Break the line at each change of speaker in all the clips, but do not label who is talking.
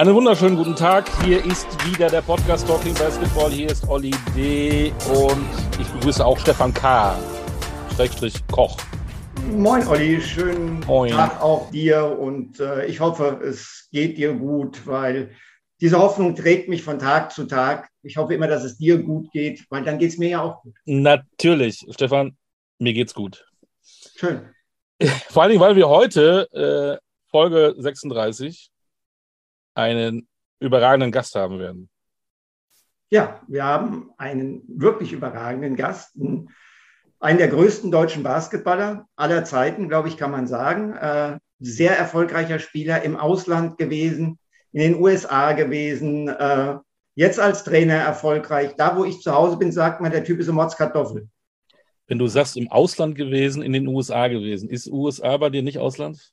Einen wunderschönen guten Tag. Hier ist wieder der Podcast Talking Basketball. Hier ist Olli D. und ich begrüße auch Stefan K. Schrägstrich Koch.
Moin Olli, schönen Moin. Tag auch dir und äh, ich hoffe, es geht dir gut, weil diese Hoffnung trägt mich von Tag zu Tag. Ich hoffe immer, dass es dir gut geht, weil dann geht es mir ja auch gut.
Natürlich, Stefan, mir geht's gut.
Schön.
Vor allen Dingen, weil wir heute äh, Folge 36 einen überragenden Gast haben werden.
Ja, wir haben einen wirklich überragenden Gast, einen der größten deutschen Basketballer aller Zeiten, glaube ich, kann man sagen. Äh, sehr erfolgreicher Spieler im Ausland gewesen, in den USA gewesen, äh, jetzt als Trainer erfolgreich. Da, wo ich zu Hause bin, sagt man, der Typ ist eine Motzkartoffel.
Wenn du sagst, im Ausland gewesen, in den USA gewesen, ist USA bei dir nicht Ausland?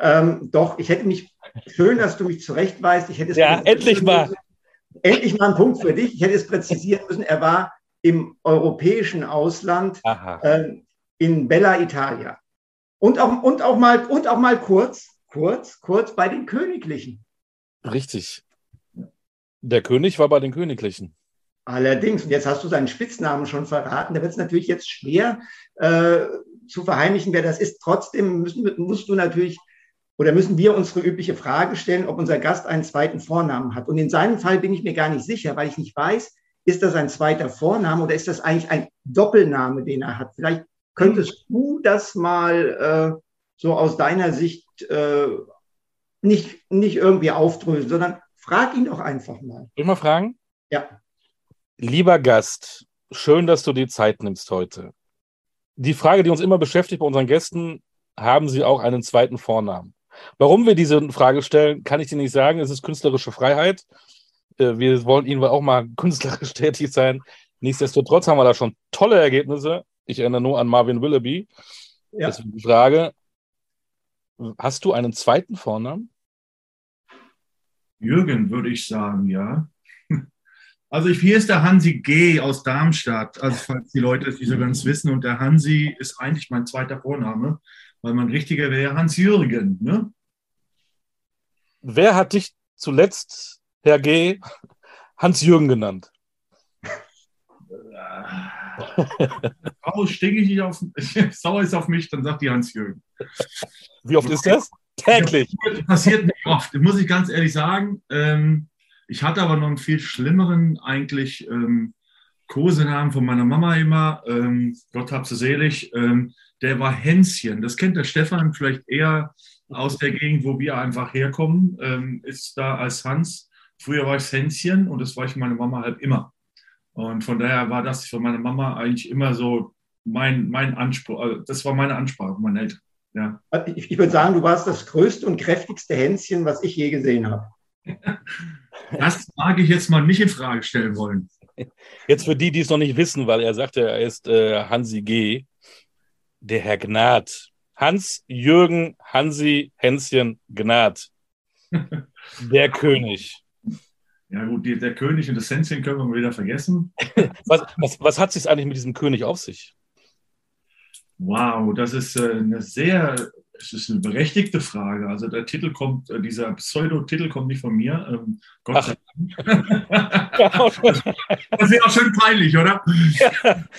Ähm, doch, ich hätte mich, schön, dass du mich zurechtweist. Ich hätte es
ja, endlich mal.
Endlich mal ein Punkt für dich. Ich hätte es präzisieren müssen. Er war im europäischen Ausland äh, in Bella Italia. Und auch, und, auch mal, und auch mal kurz, kurz, kurz bei den Königlichen.
Richtig. Der König war bei den Königlichen.
Allerdings, und jetzt hast du seinen Spitznamen schon verraten, da wird es natürlich jetzt schwer äh, zu verheimlichen, wer das ist. Trotzdem müssen, musst du natürlich oder müssen wir unsere übliche Frage stellen, ob unser Gast einen zweiten Vornamen hat. Und in seinem Fall bin ich mir gar nicht sicher, weil ich nicht weiß, ist das ein zweiter Vorname oder ist das eigentlich ein Doppelname, den er hat? Vielleicht könntest du das mal äh, so aus deiner Sicht äh, nicht, nicht irgendwie aufdröseln, sondern frag ihn doch einfach mal. Soll
ich mal fragen?
Ja.
Lieber Gast, schön, dass du die Zeit nimmst heute. Die Frage, die uns immer beschäftigt bei unseren Gästen, haben sie auch einen zweiten Vornamen? Warum wir diese Frage stellen, kann ich dir nicht sagen. Es ist künstlerische Freiheit. Äh, wir wollen Ihnen auch mal künstlerisch tätig sein. Nichtsdestotrotz haben wir da schon tolle Ergebnisse. Ich erinnere nur an Marvin Willoughby. Ja. Deswegen die Frage: Hast du einen zweiten Vornamen?
Jürgen, würde ich sagen, ja. Also ich, hier ist der Hansi G. aus Darmstadt, also falls die Leute es nicht so ganz wissen. Und der Hansi ist eigentlich mein zweiter Vorname, weil mein richtiger wäre Hans-Jürgen. Ne?
Wer hat dich zuletzt, Herr G., Hans-Jürgen genannt?
Frau stinke ich nicht auf, sauer ist auf mich, dann sagt die Hans-Jürgen.
Wie oft ist das? Täglich.
Das passiert nicht oft, muss ich ganz ehrlich sagen. Ähm, ich hatte aber noch einen viel schlimmeren eigentlich ähm, Kosenamen von meiner Mama immer. Ähm, Gott hab sie selig. Ähm, der war Hänschen. Das kennt der Stefan vielleicht eher aus der Gegend, wo wir einfach herkommen. Ähm, ist da als Hans. Früher war ich Hänschen und das war ich meine Mama halt immer. Und von daher war das für meine Mama eigentlich immer so mein, mein Anspruch. Also das war meine Ansprache von meinen Eltern. Ja.
Ich, ich würde sagen, du warst das größte und kräftigste Hänschen, was ich je gesehen habe.
Das mag ich jetzt mal nicht in Frage stellen wollen.
Jetzt für die, die es noch nicht wissen, weil er sagte, er ist äh, Hansi G., der Herr Gnad. Hans-Jürgen Hansi Hänschen Gnad. Der König.
Ja, gut, die, der König und das Hänschen können wir mal wieder vergessen.
Was, was, was hat es eigentlich mit diesem König auf sich?
Wow, das ist äh, eine sehr es ist eine berechtigte Frage. Also der Titel kommt, äh, dieser Pseudo-Titel kommt nicht von mir. Ähm, Gott sei Dank. das wäre auch schön peinlich, oder?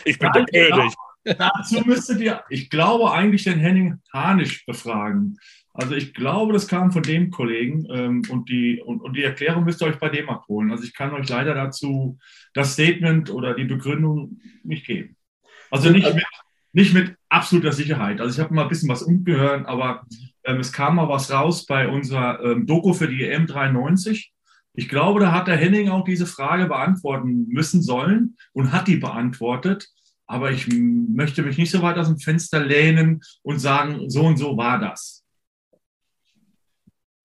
ich bin der König.
Dazu müsstet ihr, ich glaube, eigentlich den Henning Hanisch befragen. Also ich glaube, das kam von dem Kollegen ähm, und, die, und, und die Erklärung müsst ihr euch bei dem abholen. Also ich kann euch leider dazu das Statement oder die Begründung nicht geben. Also nicht mit, nicht mit absoluter Sicherheit. Also ich habe mal ein bisschen was umgehört, aber ähm, es kam mal was raus bei unserer ähm, Doku für die EM 93. Ich glaube, da hat der Henning auch diese Frage beantworten müssen sollen und hat die beantwortet. Aber ich möchte mich nicht so weit aus dem Fenster lehnen und sagen, so und so war das.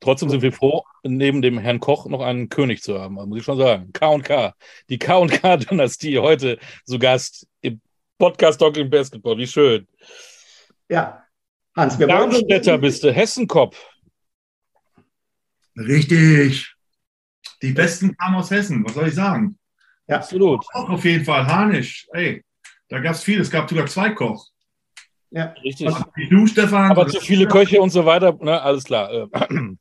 Trotzdem sind wir froh, neben dem Herrn Koch noch einen König zu haben, muss ich schon sagen. K&K. Die K&K-Dynastie heute zu Gast im Podcast Talking Basketball, wie schön.
Ja, Hans, wir
Darmstädter bist du, Hessenkopf.
Richtig. Die Besten kamen aus Hessen, was soll ich sagen?
Ja. Absolut.
Auch auf jeden Fall, Hanisch. Ey, da gab es viel, es gab sogar zwei Koch.
Ja. Richtig. du, Stefan. Aber zu viele Köche und so weiter, ne, alles klar.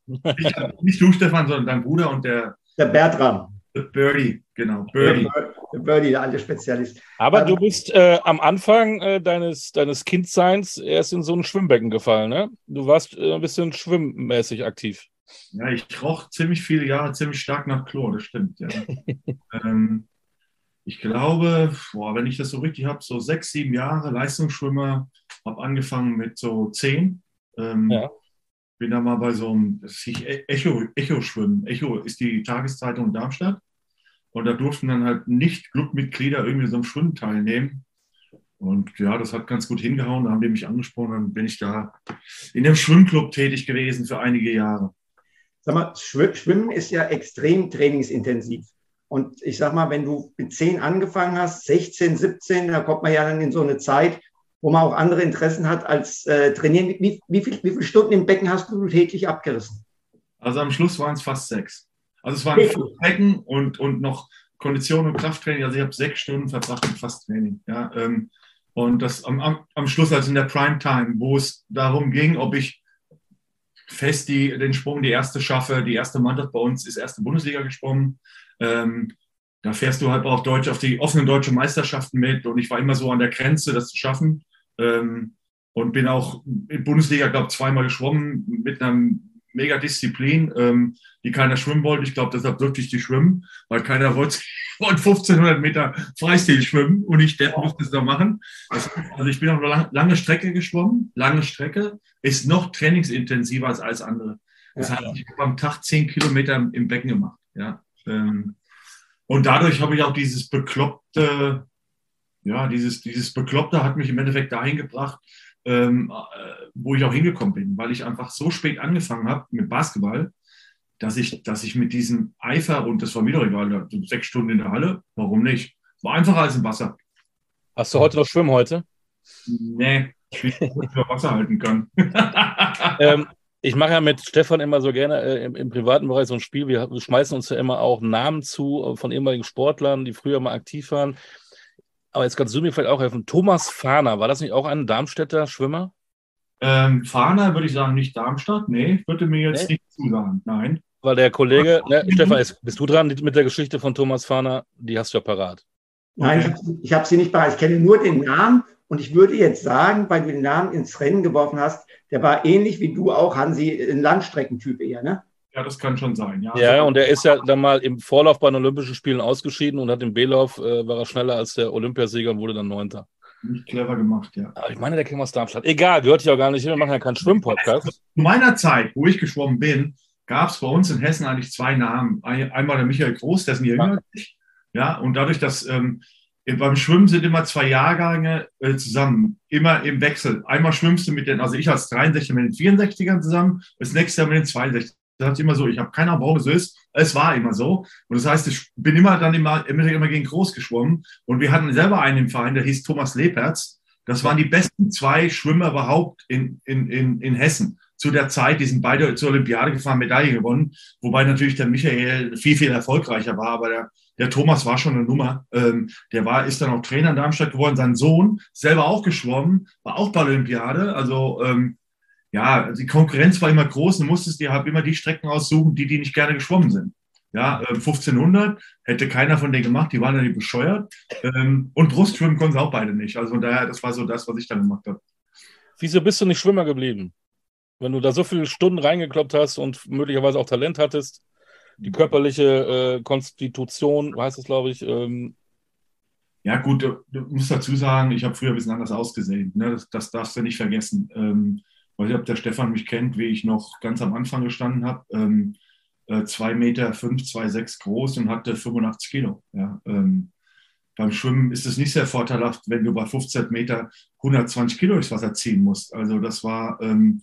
nicht, nicht du, Stefan, sondern dein Bruder und der.
Der Bertram.
Birdie, genau. Birdie.
Der Birdie, der alte Spezialist.
Aber ähm, du bist äh, am Anfang äh, deines, deines Kindseins erst in so ein Schwimmbecken gefallen, ne? Du warst äh, ein bisschen schwimmmäßig aktiv.
Ja, ich roch ziemlich viele Jahre ziemlich stark nach Chlor, das stimmt, ja. ähm, ich glaube, boah, wenn ich das so richtig habe, so sechs, sieben Jahre Leistungsschwimmer, habe angefangen mit so zehn. Ähm, ja. Bin da mal bei so einem, das hieß Echo, Echo schwimmen. Echo ist die Tageszeitung in Darmstadt. Und da durften dann halt nicht Clubmitglieder irgendwie so einem Schwimmen teilnehmen. Und ja, das hat ganz gut hingehauen. Da haben die mich angesprochen. Dann bin ich da in dem Schwimmclub tätig gewesen für einige Jahre.
Sag mal, Schwimmen ist ja extrem trainingsintensiv. Und ich sag mal, wenn du mit 10 angefangen hast, 16, 17, da kommt man ja dann in so eine Zeit, wo man auch andere Interessen hat als äh, trainieren. Wie, wie, viel, wie viele Stunden im Becken hast du täglich abgerissen?
Also am Schluss waren es fast sechs. Also es waren vier Becken und, und noch Kondition und Krafttraining. Also ich habe sechs Stunden verbracht mit Fasttraining. Ja, ähm, und das am, am, am Schluss, also in der Primetime, wo es darum ging, ob ich fest die, den Sprung, die erste schaffe. Die erste Mannschaft bei uns ist erste Bundesliga gesprungen. Ähm, da fährst du halt auch Deutsch auf die offenen deutschen Meisterschaften mit und ich war immer so an der Grenze, das zu schaffen. Ähm, und bin auch in Bundesliga, glaube ich, zweimal geschwommen mit einer mega Disziplin, ähm, die keiner schwimmen wollte. Ich glaube, deshalb durfte ich die schwimmen, weil keiner wollte, wollte 1500 Meter Freistil schwimmen und ich der musste es da machen. Das, also ich bin auch eine lang, lange Strecke geschwommen. Lange Strecke ist noch trainingsintensiver als alles andere. Das heißt, ich habe am Tag 10 Kilometer im Becken gemacht. Ja. Ähm, und dadurch habe ich auch dieses bekloppte, ja, dieses, dieses Bekloppte hat mich im Endeffekt dahin gebracht, ähm, äh, wo ich auch hingekommen bin, weil ich einfach so spät angefangen habe mit Basketball, dass ich, dass ich mit diesem Eifer, und das war doch egal, sechs Stunden in der Halle, warum nicht? War einfacher als im Wasser.
Hast du heute noch Schwimmen heute?
Nee, ich will nicht über Wasser halten kann.
ähm, ich mache ja mit Stefan immer so gerne äh, im, im, privaten Bereich so ein Spiel. Wir, wir, schmeißen uns ja immer auch Namen zu äh, von ehemaligen Sportlern, die früher mal aktiv waren. Aber jetzt kannst du mir vielleicht auch helfen. Thomas Fahner, war das nicht auch ein Darmstädter Schwimmer?
Ähm, Fahner würde ich sagen, nicht Darmstadt. Nee, würde mir jetzt nee? nicht zusagen. Nein.
Weil der Kollege, ne, Stefan, ist, bist du dran mit der Geschichte von Thomas Fahner? Die hast du ja parat.
Nein, ich habe sie nicht parat. Ich kenne nur den Namen und ich würde jetzt sagen, weil du den Namen ins Rennen geworfen hast, der war ähnlich wie du auch, Hansi, ein Landstreckentyp eher, ne?
Ja, das kann schon sein, ja.
Ja, und er ist ja dann mal im Vorlauf bei den Olympischen Spielen ausgeschieden und hat im B-Lauf, äh, war er schneller als der Olympiasieger und wurde dann Neunter.
Nicht clever gemacht, ja.
Aber ich meine, der käme aus Darmstadt. Egal, gehört ja auch gar nicht hin, wir machen ja keinen Schwimmpodcast. Zu
meiner Zeit, wo ich geschwommen bin, gab es bei uns in Hessen eigentlich zwei Namen. Einmal der Michael Groß, der ist mir jünger ich. Ja, und dadurch, dass ähm, beim Schwimmen sind immer zwei Jahrgänge äh, zusammen, immer im Wechsel. Einmal schwimmst du mit den, also ich als 63 mit den 64ern zusammen, das nächste Jahr mit den 62 ist immer so. Ich habe keine Ahnung, warum es so ist. Es war immer so. Und das heißt, ich bin immer dann immer, immer, gegen Groß geschwommen. Und wir hatten selber einen im Verein, der hieß Thomas Lepertz. Das waren die besten zwei Schwimmer überhaupt in, in, in, in Hessen. Zu der Zeit, die sind beide zur Olympiade gefahren, Medaille gewonnen. Wobei natürlich der Michael viel, viel erfolgreicher war. Aber der, der Thomas war schon eine Nummer. Ähm, der war, ist dann auch Trainer in Darmstadt geworden. Sein Sohn, selber auch geschwommen, war auch bei der Olympiade. Also ähm, ja, die Konkurrenz war immer groß und musstest dir halt immer die Strecken aussuchen, die, die nicht gerne geschwommen sind. Ja, 1500 äh, hätte keiner von denen gemacht, die waren ja nicht bescheuert. Ähm, und Brustschwimmen konnten sie auch beide nicht. Also daher, das war so das, was ich dann gemacht habe.
Wieso bist du nicht Schwimmer geblieben? Wenn du da so viele Stunden reingekloppt hast und möglicherweise auch Talent hattest, die körperliche äh, Konstitution, heißt es, glaube ich. Ähm
ja, gut, du, du, musst dazu sagen, ich habe früher ein bisschen anders ausgesehen. Ne? Das, das darfst du nicht vergessen. Ähm, weiß nicht, ob der Stefan mich kennt, wie ich noch ganz am Anfang gestanden habe. Ähm, äh, 2 Meter 5, 2, 6 groß und hatte 85 Kilo. Ja, ähm, beim Schwimmen ist es nicht sehr vorteilhaft, wenn du bei 15 Meter 120 Kilo durchs Wasser ziehen musst. Also das war, ähm,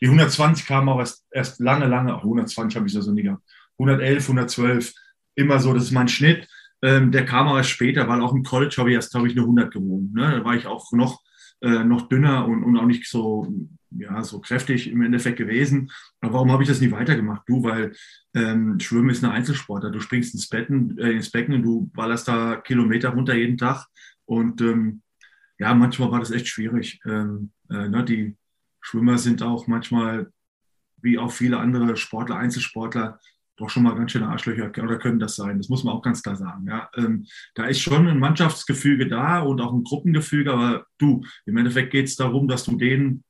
die 120 kamen auch erst, erst lange, lange, auch 120 habe ich so nie gehabt. 111, 112, immer so, das ist mein Schnitt. Ähm, der kam aber später, weil auch im College habe ich erst, glaube ich, eine 100 gewogen. Ne? Da war ich auch noch, äh, noch dünner und, und auch nicht so ja, so kräftig im Endeffekt gewesen. Aber warum habe ich das nie weitergemacht? Du, weil ähm, Schwimmen ist eine Einzelsportler. Du springst ins, Becken, äh, ins Becken und du ballerst da Kilometer runter jeden Tag. Und ähm, ja, manchmal war das echt schwierig. Ähm, äh, ne, die Schwimmer sind auch manchmal, wie auch viele andere Sportler, Einzelsportler, doch schon mal ganz schöne Arschlöcher oder können das sein. Das muss man auch ganz klar sagen. Ja. Ähm, da ist schon ein Mannschaftsgefüge da und auch ein Gruppengefüge, aber du, im Endeffekt geht es darum, dass du den,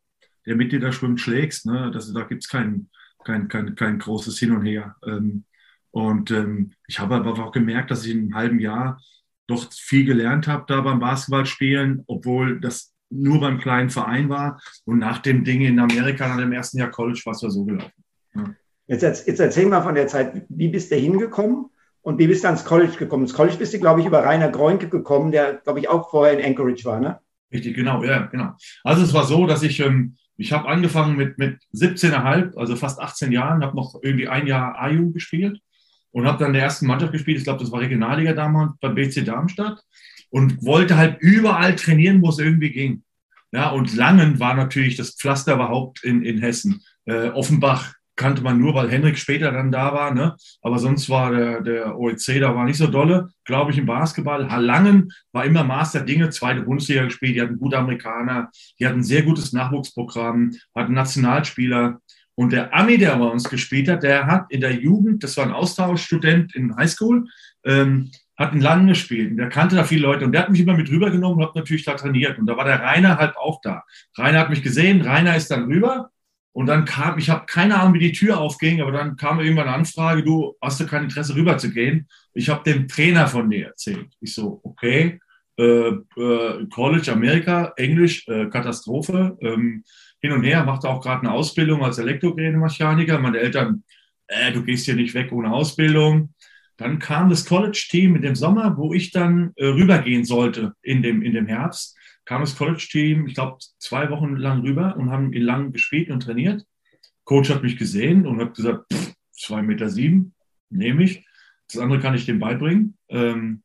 der mit dir da schwimmt, schlägst. Ne? Das, da gibt es kein, kein, kein, kein großes Hin und Her. Ähm, und ähm, ich habe aber auch gemerkt, dass ich in einem halben Jahr doch viel gelernt habe da beim Basketballspielen, obwohl das nur beim kleinen Verein war. Und nach dem Ding in Amerika, nach dem ersten Jahr College, war es ja so gelaufen. Ja.
Jetzt, jetzt erzähl mal von der Zeit, wie bist du hingekommen und wie bist du ans College gekommen? Ins College bist du, glaube ich, über Rainer Groenke gekommen, der, glaube ich, auch vorher in Anchorage war, ne?
Richtig, genau, ja, genau. Also es war so, dass ich, ähm, ich habe angefangen mit, mit 17,5, also fast 18 Jahren, habe noch irgendwie ein Jahr A-Jugend gespielt und habe dann der ersten Mannschaft gespielt. Ich glaube, das war Regionalliga damals bei BC Darmstadt und wollte halt überall trainieren, wo es irgendwie ging. Ja, und Langen war natürlich das Pflaster überhaupt in, in Hessen. Äh, Offenbach kannte man nur, weil Henrik später dann da war. Ne? Aber sonst war der, der OEC, da war nicht so dolle, glaube ich, im Basketball. Langen war immer Master Dinge, zweite Bundesliga gespielt. Die hatten gute Amerikaner, die hatten ein sehr gutes Nachwuchsprogramm, hatten Nationalspieler. Und der Ami, der bei uns gespielt hat, der hat in der Jugend, das war ein Austauschstudent in Highschool, ähm, hat einen langen gespielt. Der kannte da viele Leute. Und der hat mich immer mit rübergenommen und hat natürlich da trainiert. Und da war der Rainer halt auch da. Rainer hat mich gesehen, Rainer ist dann rüber. Und dann kam, ich habe keine Ahnung, wie die Tür aufging, aber dann kam irgendwann eine Anfrage, du hast du kein Interesse rüber zu gehen? Ich habe dem Trainer von dir erzählt. Ich so, okay, äh, äh, College Amerika, Englisch, äh, Katastrophe. Ähm, hin und her, machte auch gerade eine Ausbildung als Elektrogerätemechaniker. Meine Eltern, äh, du gehst hier nicht weg ohne Ausbildung. Dann kam das College-Team in dem Sommer, wo ich dann äh, rübergehen sollte in dem, in dem Herbst. Kam das College-Team, ich glaube, zwei Wochen lang rüber und haben in lang gespielt und trainiert. Coach hat mich gesehen und hat gesagt, pff, zwei Meter sieben, nehme ich. Das andere kann ich dem beibringen. Ähm,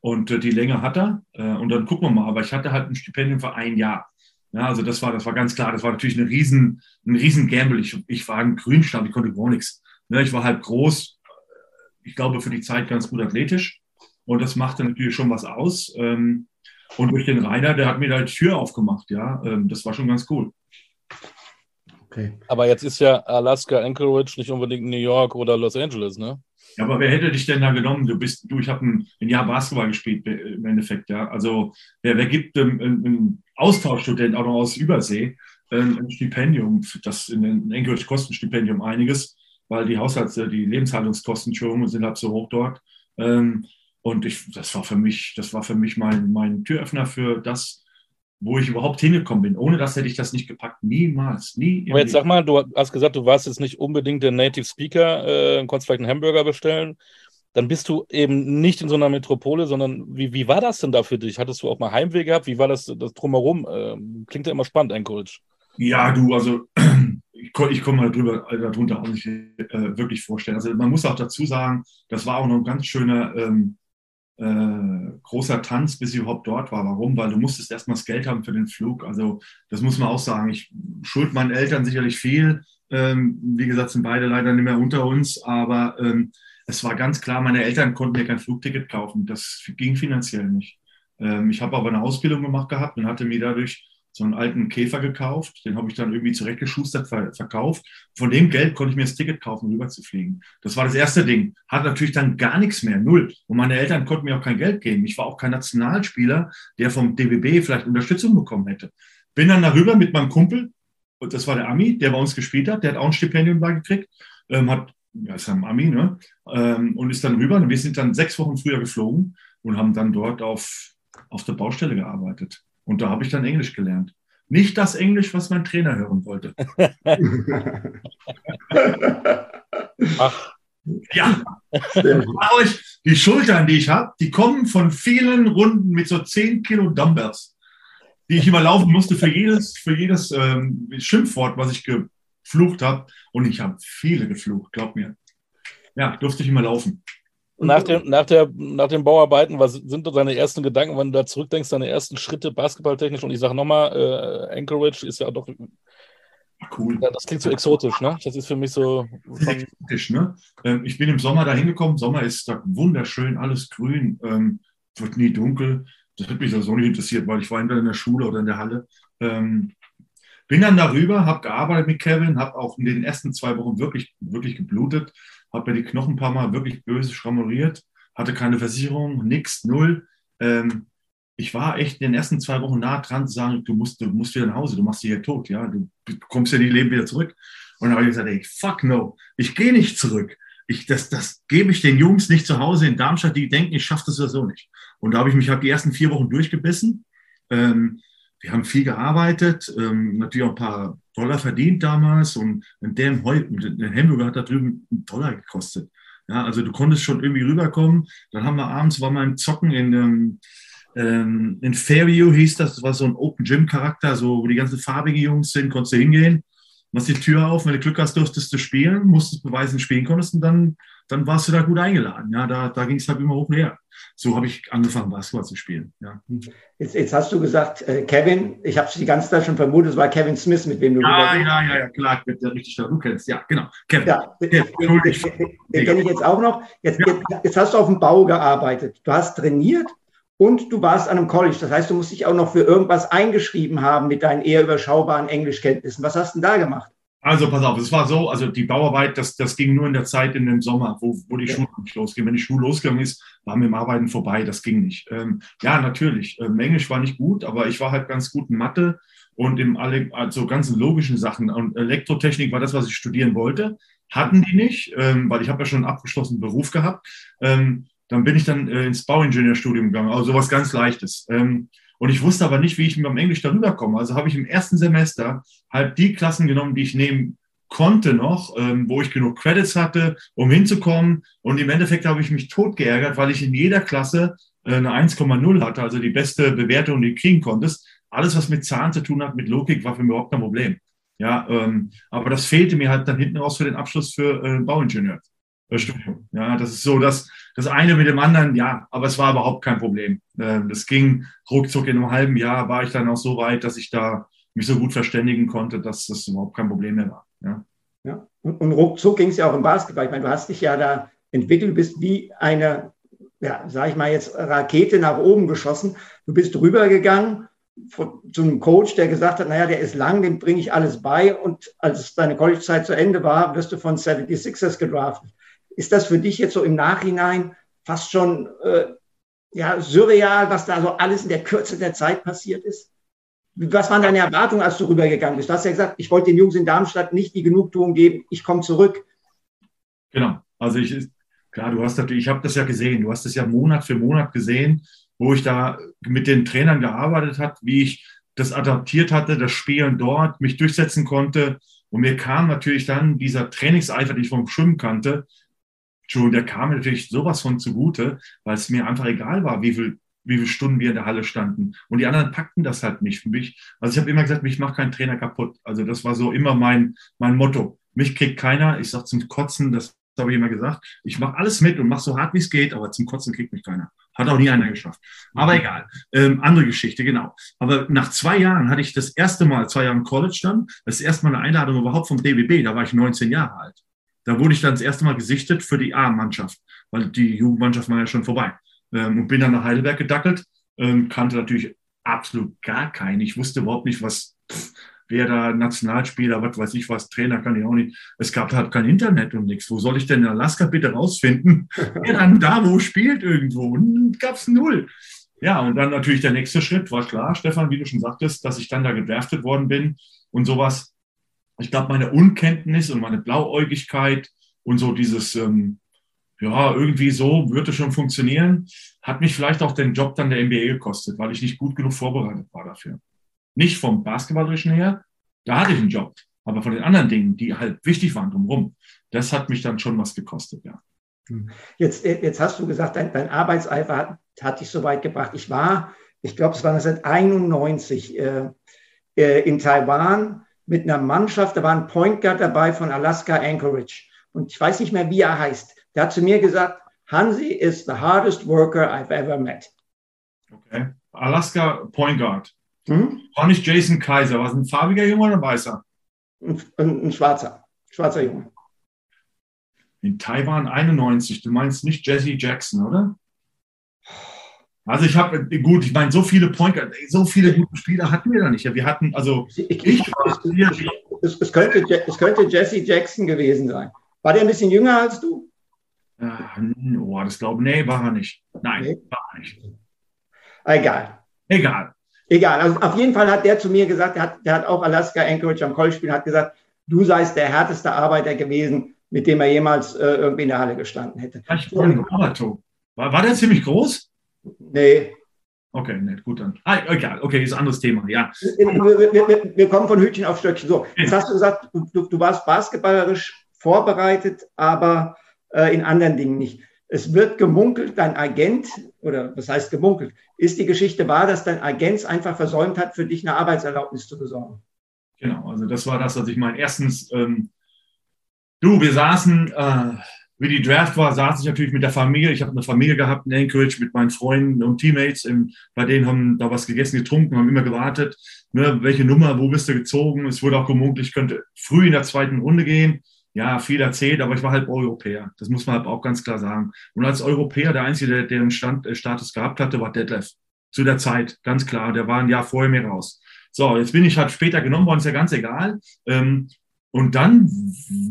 und äh, die Länge hat er. Äh, und dann gucken wir mal. Aber ich hatte halt ein Stipendium für ein Jahr. Ja, also das war, das war ganz klar, das war natürlich eine riesen, ein riesen Gamble. Ich, ich war ein Grünstab, ich konnte überhaupt nichts. Ne, ich war halt groß, ich glaube für die Zeit ganz gut athletisch und das machte natürlich schon was aus. Ähm, und durch den Rainer, der hat mir da die Tür aufgemacht, ja, ähm, das war schon ganz cool.
Okay. Aber jetzt ist ja Alaska Anchorage nicht unbedingt New York oder Los Angeles, ne?
Ja, aber wer hätte dich denn da genommen? Du bist, du, ich habe ein, ein, Jahr Basketball gespielt im Endeffekt, ja. Also wer, wer gibt einem, einem Austauschstudent auch noch aus Übersee ähm, ein Stipendium? Das in, in Englisch kostet ein Stipendium einiges, weil die Haushalts-, die Lebenshaltungskosten schon sind halt so hoch dort. Ähm, und ich, das war für mich, das war für mich mein, mein Türöffner für das, wo ich überhaupt hingekommen bin. Ohne das hätte ich das nicht gepackt. Niemals, nie.
Aber jetzt sag mal, du hast gesagt, du warst jetzt nicht unbedingt der Native Speaker, äh, konntest vielleicht einen Hamburger bestellen. Dann bist du eben nicht in so einer Metropole, sondern wie, wie war das denn da für dich? Hattest du auch mal Heimweh gehabt? Wie war das, das drumherum? Ähm, klingt ja immer spannend, Anchorage.
Ja, du, also ich, ich komme mal drüber, darunter auch nicht äh, wirklich vorstellen. Also man muss auch dazu sagen, das war auch noch ein ganz schöner ähm, äh, großer Tanz, bis ich überhaupt dort war. Warum? Weil du musstest erstmal das Geld haben für den Flug. Also das muss man auch sagen. Ich schuld meinen Eltern sicherlich viel. Ähm, wie gesagt, sind beide leider nicht mehr unter uns, aber ähm, es war ganz klar, meine Eltern konnten mir kein Flugticket kaufen. Das ging finanziell nicht. Ähm, ich habe aber eine Ausbildung gemacht gehabt und hatte mir dadurch so einen alten Käfer gekauft. Den habe ich dann irgendwie zurechtgeschustert, verkauft. Von dem Geld konnte ich mir das Ticket kaufen, rüber zu fliegen. Das war das erste Ding. Hat natürlich dann gar nichts mehr, null. Und meine Eltern konnten mir auch kein Geld geben. Ich war auch kein Nationalspieler, der vom DBB vielleicht Unterstützung bekommen hätte. Bin dann darüber mit meinem Kumpel, und das war der Ami, der bei uns gespielt hat, der hat auch ein Stipendium da gekriegt, ähm, hat, ja, ist ein Ami, ne? Ähm, und ist dann rüber. Und wir sind dann sechs Wochen früher geflogen und haben dann dort auf, auf der Baustelle gearbeitet. Und da habe ich dann Englisch gelernt. Nicht das Englisch, was mein Trainer hören wollte. Ach. Ja, euch die Schultern, die ich habe, die kommen von vielen Runden mit so 10 Kilo Dumbbells, die ich immer laufen musste für jedes, für jedes ähm, Schimpfwort, was ich geflucht habe. Und ich habe viele geflucht, glaub mir. Ja, durfte ich immer laufen.
Nach, dem, nach, der, nach den Bauarbeiten, was sind deine ersten Gedanken, wenn du da zurückdenkst, deine ersten Schritte basketballtechnisch? Und ich sage nochmal, äh, Anchorage ist ja doch. Cool. Das klingt so exotisch, ne? Das ist für mich so.
Exotisch, ne? Ähm, ich bin im Sommer da hingekommen. Sommer ist da wunderschön, alles grün, ähm, wird nie dunkel. das hat mich so nicht interessiert, weil ich war entweder in der Schule oder in der Halle. Ähm, bin dann darüber, habe gearbeitet mit Kevin, habe auch in den ersten zwei Wochen wirklich, wirklich geblutet, habe mir die Knochen ein paar Mal wirklich böse schrammuriert, hatte keine Versicherung, nichts, null. Ähm, ich war echt in den ersten zwei Wochen nah dran zu sagen, du musst, du musst wieder nach Hause, du machst dich hier tot, ja, du kommst ja nicht Leben wieder zurück. Und dann habe ich gesagt, ey, fuck no, ich gehe nicht zurück. Ich, das, das gebe ich den Jungs nicht zu Hause in Darmstadt, die denken, ich schaffe das ja so nicht. Und da habe ich mich halt die ersten vier Wochen durchgebissen. Ähm, wir haben viel gearbeitet, ähm, natürlich auch ein paar Dollar verdient damals und ein Hamburger hat da drüben einen Dollar gekostet. Ja, also du konntest schon irgendwie rüberkommen. Dann haben wir abends, war mal im Zocken in, ähm, ähm, in Fairview hieß das, das war so ein Open Gym Charakter, so wo die ganzen farbigen Jungs sind, konntest du hingehen, machst die Tür auf, wenn du Glück hast, durftest du spielen, musstest beweisen, spielen konntest und dann, dann warst du da gut eingeladen. Ja, da, da ging es halt immer hoch und her. So habe ich angefangen, Basketball zu spielen. Ja.
Jetzt, jetzt hast du gesagt, äh, Kevin, ich habe es die ganze Zeit schon vermutet, es war Kevin Smith, mit dem du
Ja, ja, ja, ja, klar, der richtig du kennst, ja, genau.
Kevin. Ja, den, den, den, den kenne ich jetzt auch noch. Jetzt, ja. jetzt, jetzt hast du auf dem Bau gearbeitet. Du hast trainiert und du warst an einem College. Das heißt, du musst dich auch noch für irgendwas eingeschrieben haben mit deinen eher überschaubaren Englischkenntnissen. Was hast du denn da gemacht?
Also pass auf, es war so, also die Bauarbeit, das, das ging nur in der Zeit in dem Sommer, wo, wo die ja. Schule nicht losging. Wenn die Schule losgegangen ist, waren wir im Arbeiten vorbei, das ging nicht. Ähm, ja, natürlich, ähm, Englisch war nicht gut, aber ich war halt ganz gut in Mathe und in alle, also ganzen logischen Sachen. Und Elektrotechnik war das, was ich studieren wollte. Hatten die nicht, ähm, weil ich habe ja schon einen abgeschlossenen Beruf gehabt. Ähm, dann bin ich dann äh, ins Bauingenieurstudium gegangen, also sowas ganz Leichtes. Ähm, und ich wusste aber nicht, wie ich mit dem Englisch darüber komme. Also habe ich im ersten Semester halt die Klassen genommen, die ich nehmen konnte noch, ähm, wo ich genug Credits hatte, um hinzukommen. Und im Endeffekt habe ich mich tot geärgert, weil ich in jeder Klasse äh, eine 1,0 hatte, also die beste Bewertung, die du kriegen konntest. Alles, was mit Zahlen zu tun hat, mit Logik, war für mich überhaupt kein Problem. Ja, ähm, aber das fehlte mir halt dann hinten raus für den Abschluss für äh, Bauingenieur. Studium. Ja, das ist so das, das eine mit dem anderen, ja, aber es war überhaupt kein Problem. Ähm, das ging ruckzuck in einem halben Jahr, war ich dann auch so weit, dass ich da mich so gut verständigen konnte, dass das überhaupt kein Problem mehr war. Ja,
ja. Und, und ruckzuck ging es ja auch im Basketball. Ich meine, du hast dich ja da entwickelt, du bist wie eine, ja, sag ich mal jetzt, Rakete nach oben geschossen. Du bist rübergegangen zu einem Coach, der gesagt hat, naja, der ist lang, dem bringe ich alles bei. Und als deine College-Zeit zu Ende war, wirst du von 76ers gedraftet. Ist das für dich jetzt so im Nachhinein fast schon äh, ja, surreal, was da so alles in der Kürze der Zeit passiert ist? Was waren deine Erwartungen, als du rübergegangen bist? Du hast ja gesagt, ich wollte den Jungs in Darmstadt nicht die Genugtuung geben, ich komme zurück.
Genau. Also ich, klar, du hast natürlich, ich habe das ja gesehen, du hast das ja Monat für Monat gesehen, wo ich da mit den Trainern gearbeitet habe, wie ich das adaptiert hatte, das Spielen dort, mich durchsetzen konnte. Und mir kam natürlich dann dieser Trainingseifer, den ich vom Schwimmen kannte, Der kam mir natürlich sowas von zugute, weil es mir einfach egal war, wie viel wie viele Stunden wir in der Halle standen. Und die anderen packten das halt nicht für mich. Also ich habe immer gesagt, mich macht kein Trainer kaputt. Also das war so immer mein, mein Motto. Mich kriegt keiner. Ich sage zum Kotzen, das habe ich immer gesagt. Ich mache alles mit und mache so hart, wie es geht, aber zum Kotzen kriegt mich keiner. Hat auch nie einer geschafft. Aber egal. Ähm, andere Geschichte, genau. Aber nach zwei Jahren hatte ich das erste Mal, zwei Jahre im College dann, das erste Mal eine Einladung überhaupt vom DBB. Da war ich 19 Jahre alt. Da wurde ich dann das erste Mal gesichtet für die A-Mannschaft, weil die Jugendmannschaft war ja schon vorbei. Ähm, und bin dann nach Heidelberg gedackelt, ähm, kannte natürlich absolut gar keinen. Ich wusste überhaupt nicht, was, pff, wer da Nationalspieler, was weiß ich was, Trainer kann ich auch nicht. Es gab halt kein Internet und nichts. Wo soll ich denn in Alaska bitte rausfinden? wer dann da wo spielt irgendwo? Gab es null. Ja, und dann natürlich der nächste Schritt war klar, Stefan, wie du schon sagtest, dass ich dann da gedraftet worden bin und sowas ich glaube, meine Unkenntnis und meine Blauäugigkeit und so dieses, ähm, ja, irgendwie so würde schon funktionieren, hat mich vielleicht auch den Job dann der NBA gekostet, weil ich nicht gut genug vorbereitet war dafür. Nicht vom Basketballerischen her, da hatte ich einen Job, aber von den anderen Dingen, die halt wichtig waren drumherum, das hat mich dann schon was gekostet, ja.
Jetzt, jetzt hast du gesagt, dein, dein Arbeitseifer hat, hat, dich so weit gebracht. Ich war, ich glaube, es war 1991 äh, äh, in Taiwan mit einer Mannschaft, da war ein Point Guard dabei von Alaska Anchorage. Und ich weiß nicht mehr, wie er heißt. Der hat zu mir gesagt, Hansi is the hardest worker I've ever met.
Okay. Alaska Point Guard. Hm? War nicht Jason Kaiser, war es ein farbiger Junge oder ein weißer?
Ein, ein, ein schwarzer, schwarzer Junge.
In Taiwan 91, du meinst nicht Jesse Jackson, oder? Also ich habe, gut, ich meine, so viele Point, so viele gute Spieler hatten wir da nicht. Wir hatten, also
ich, ich, es, es, könnte, es könnte Jesse Jackson gewesen sein. War der ein bisschen jünger als du?
Äh, oh, das glaube ich, nee, war er nicht. Nein, nee. war er nicht.
Egal.
Egal.
Egal. Also auf jeden Fall hat der zu mir gesagt, der hat, der hat auch Alaska Anchorage am College hat gesagt, du seist der härteste Arbeiter gewesen, mit dem er jemals äh, irgendwie in der Halle gestanden hätte.
War, war der ziemlich groß?
Nee.
Okay, nett, gut dann. Ah, egal, okay, ist ein anderes Thema, ja.
Wir, wir, wir, kommen von Hütchen auf Stöckchen. So, jetzt hast du gesagt, du, du warst basketballerisch vorbereitet, aber äh, in anderen Dingen nicht. Es wird gemunkelt, dein Agent, oder was heißt gemunkelt, ist die Geschichte wahr, dass dein Agent einfach versäumt hat, für dich eine Arbeitserlaubnis zu besorgen?
Genau, also das war das, was ich meine. Erstens, ähm, du, wir saßen, äh, wie die Draft war, saß ich natürlich mit der Familie. Ich habe eine Familie gehabt in Anchorage mit meinen Freunden und Teammates. Im, bei denen haben da was gegessen, getrunken, haben immer gewartet. Ne, welche Nummer, wo bist du gezogen? Es wurde auch gemunkelt, ich könnte früh in der zweiten Runde gehen. Ja, viel erzählt, aber ich war halt Europäer. Das muss man halt auch ganz klar sagen. Und als Europäer, der Einzige, der, der einen Stand, äh, Status gehabt hatte, war Detlef. Zu der Zeit, ganz klar. Der war ein Jahr vorher mir raus. So, jetzt bin ich halt später genommen worden, ist ja ganz egal. Ähm, und dann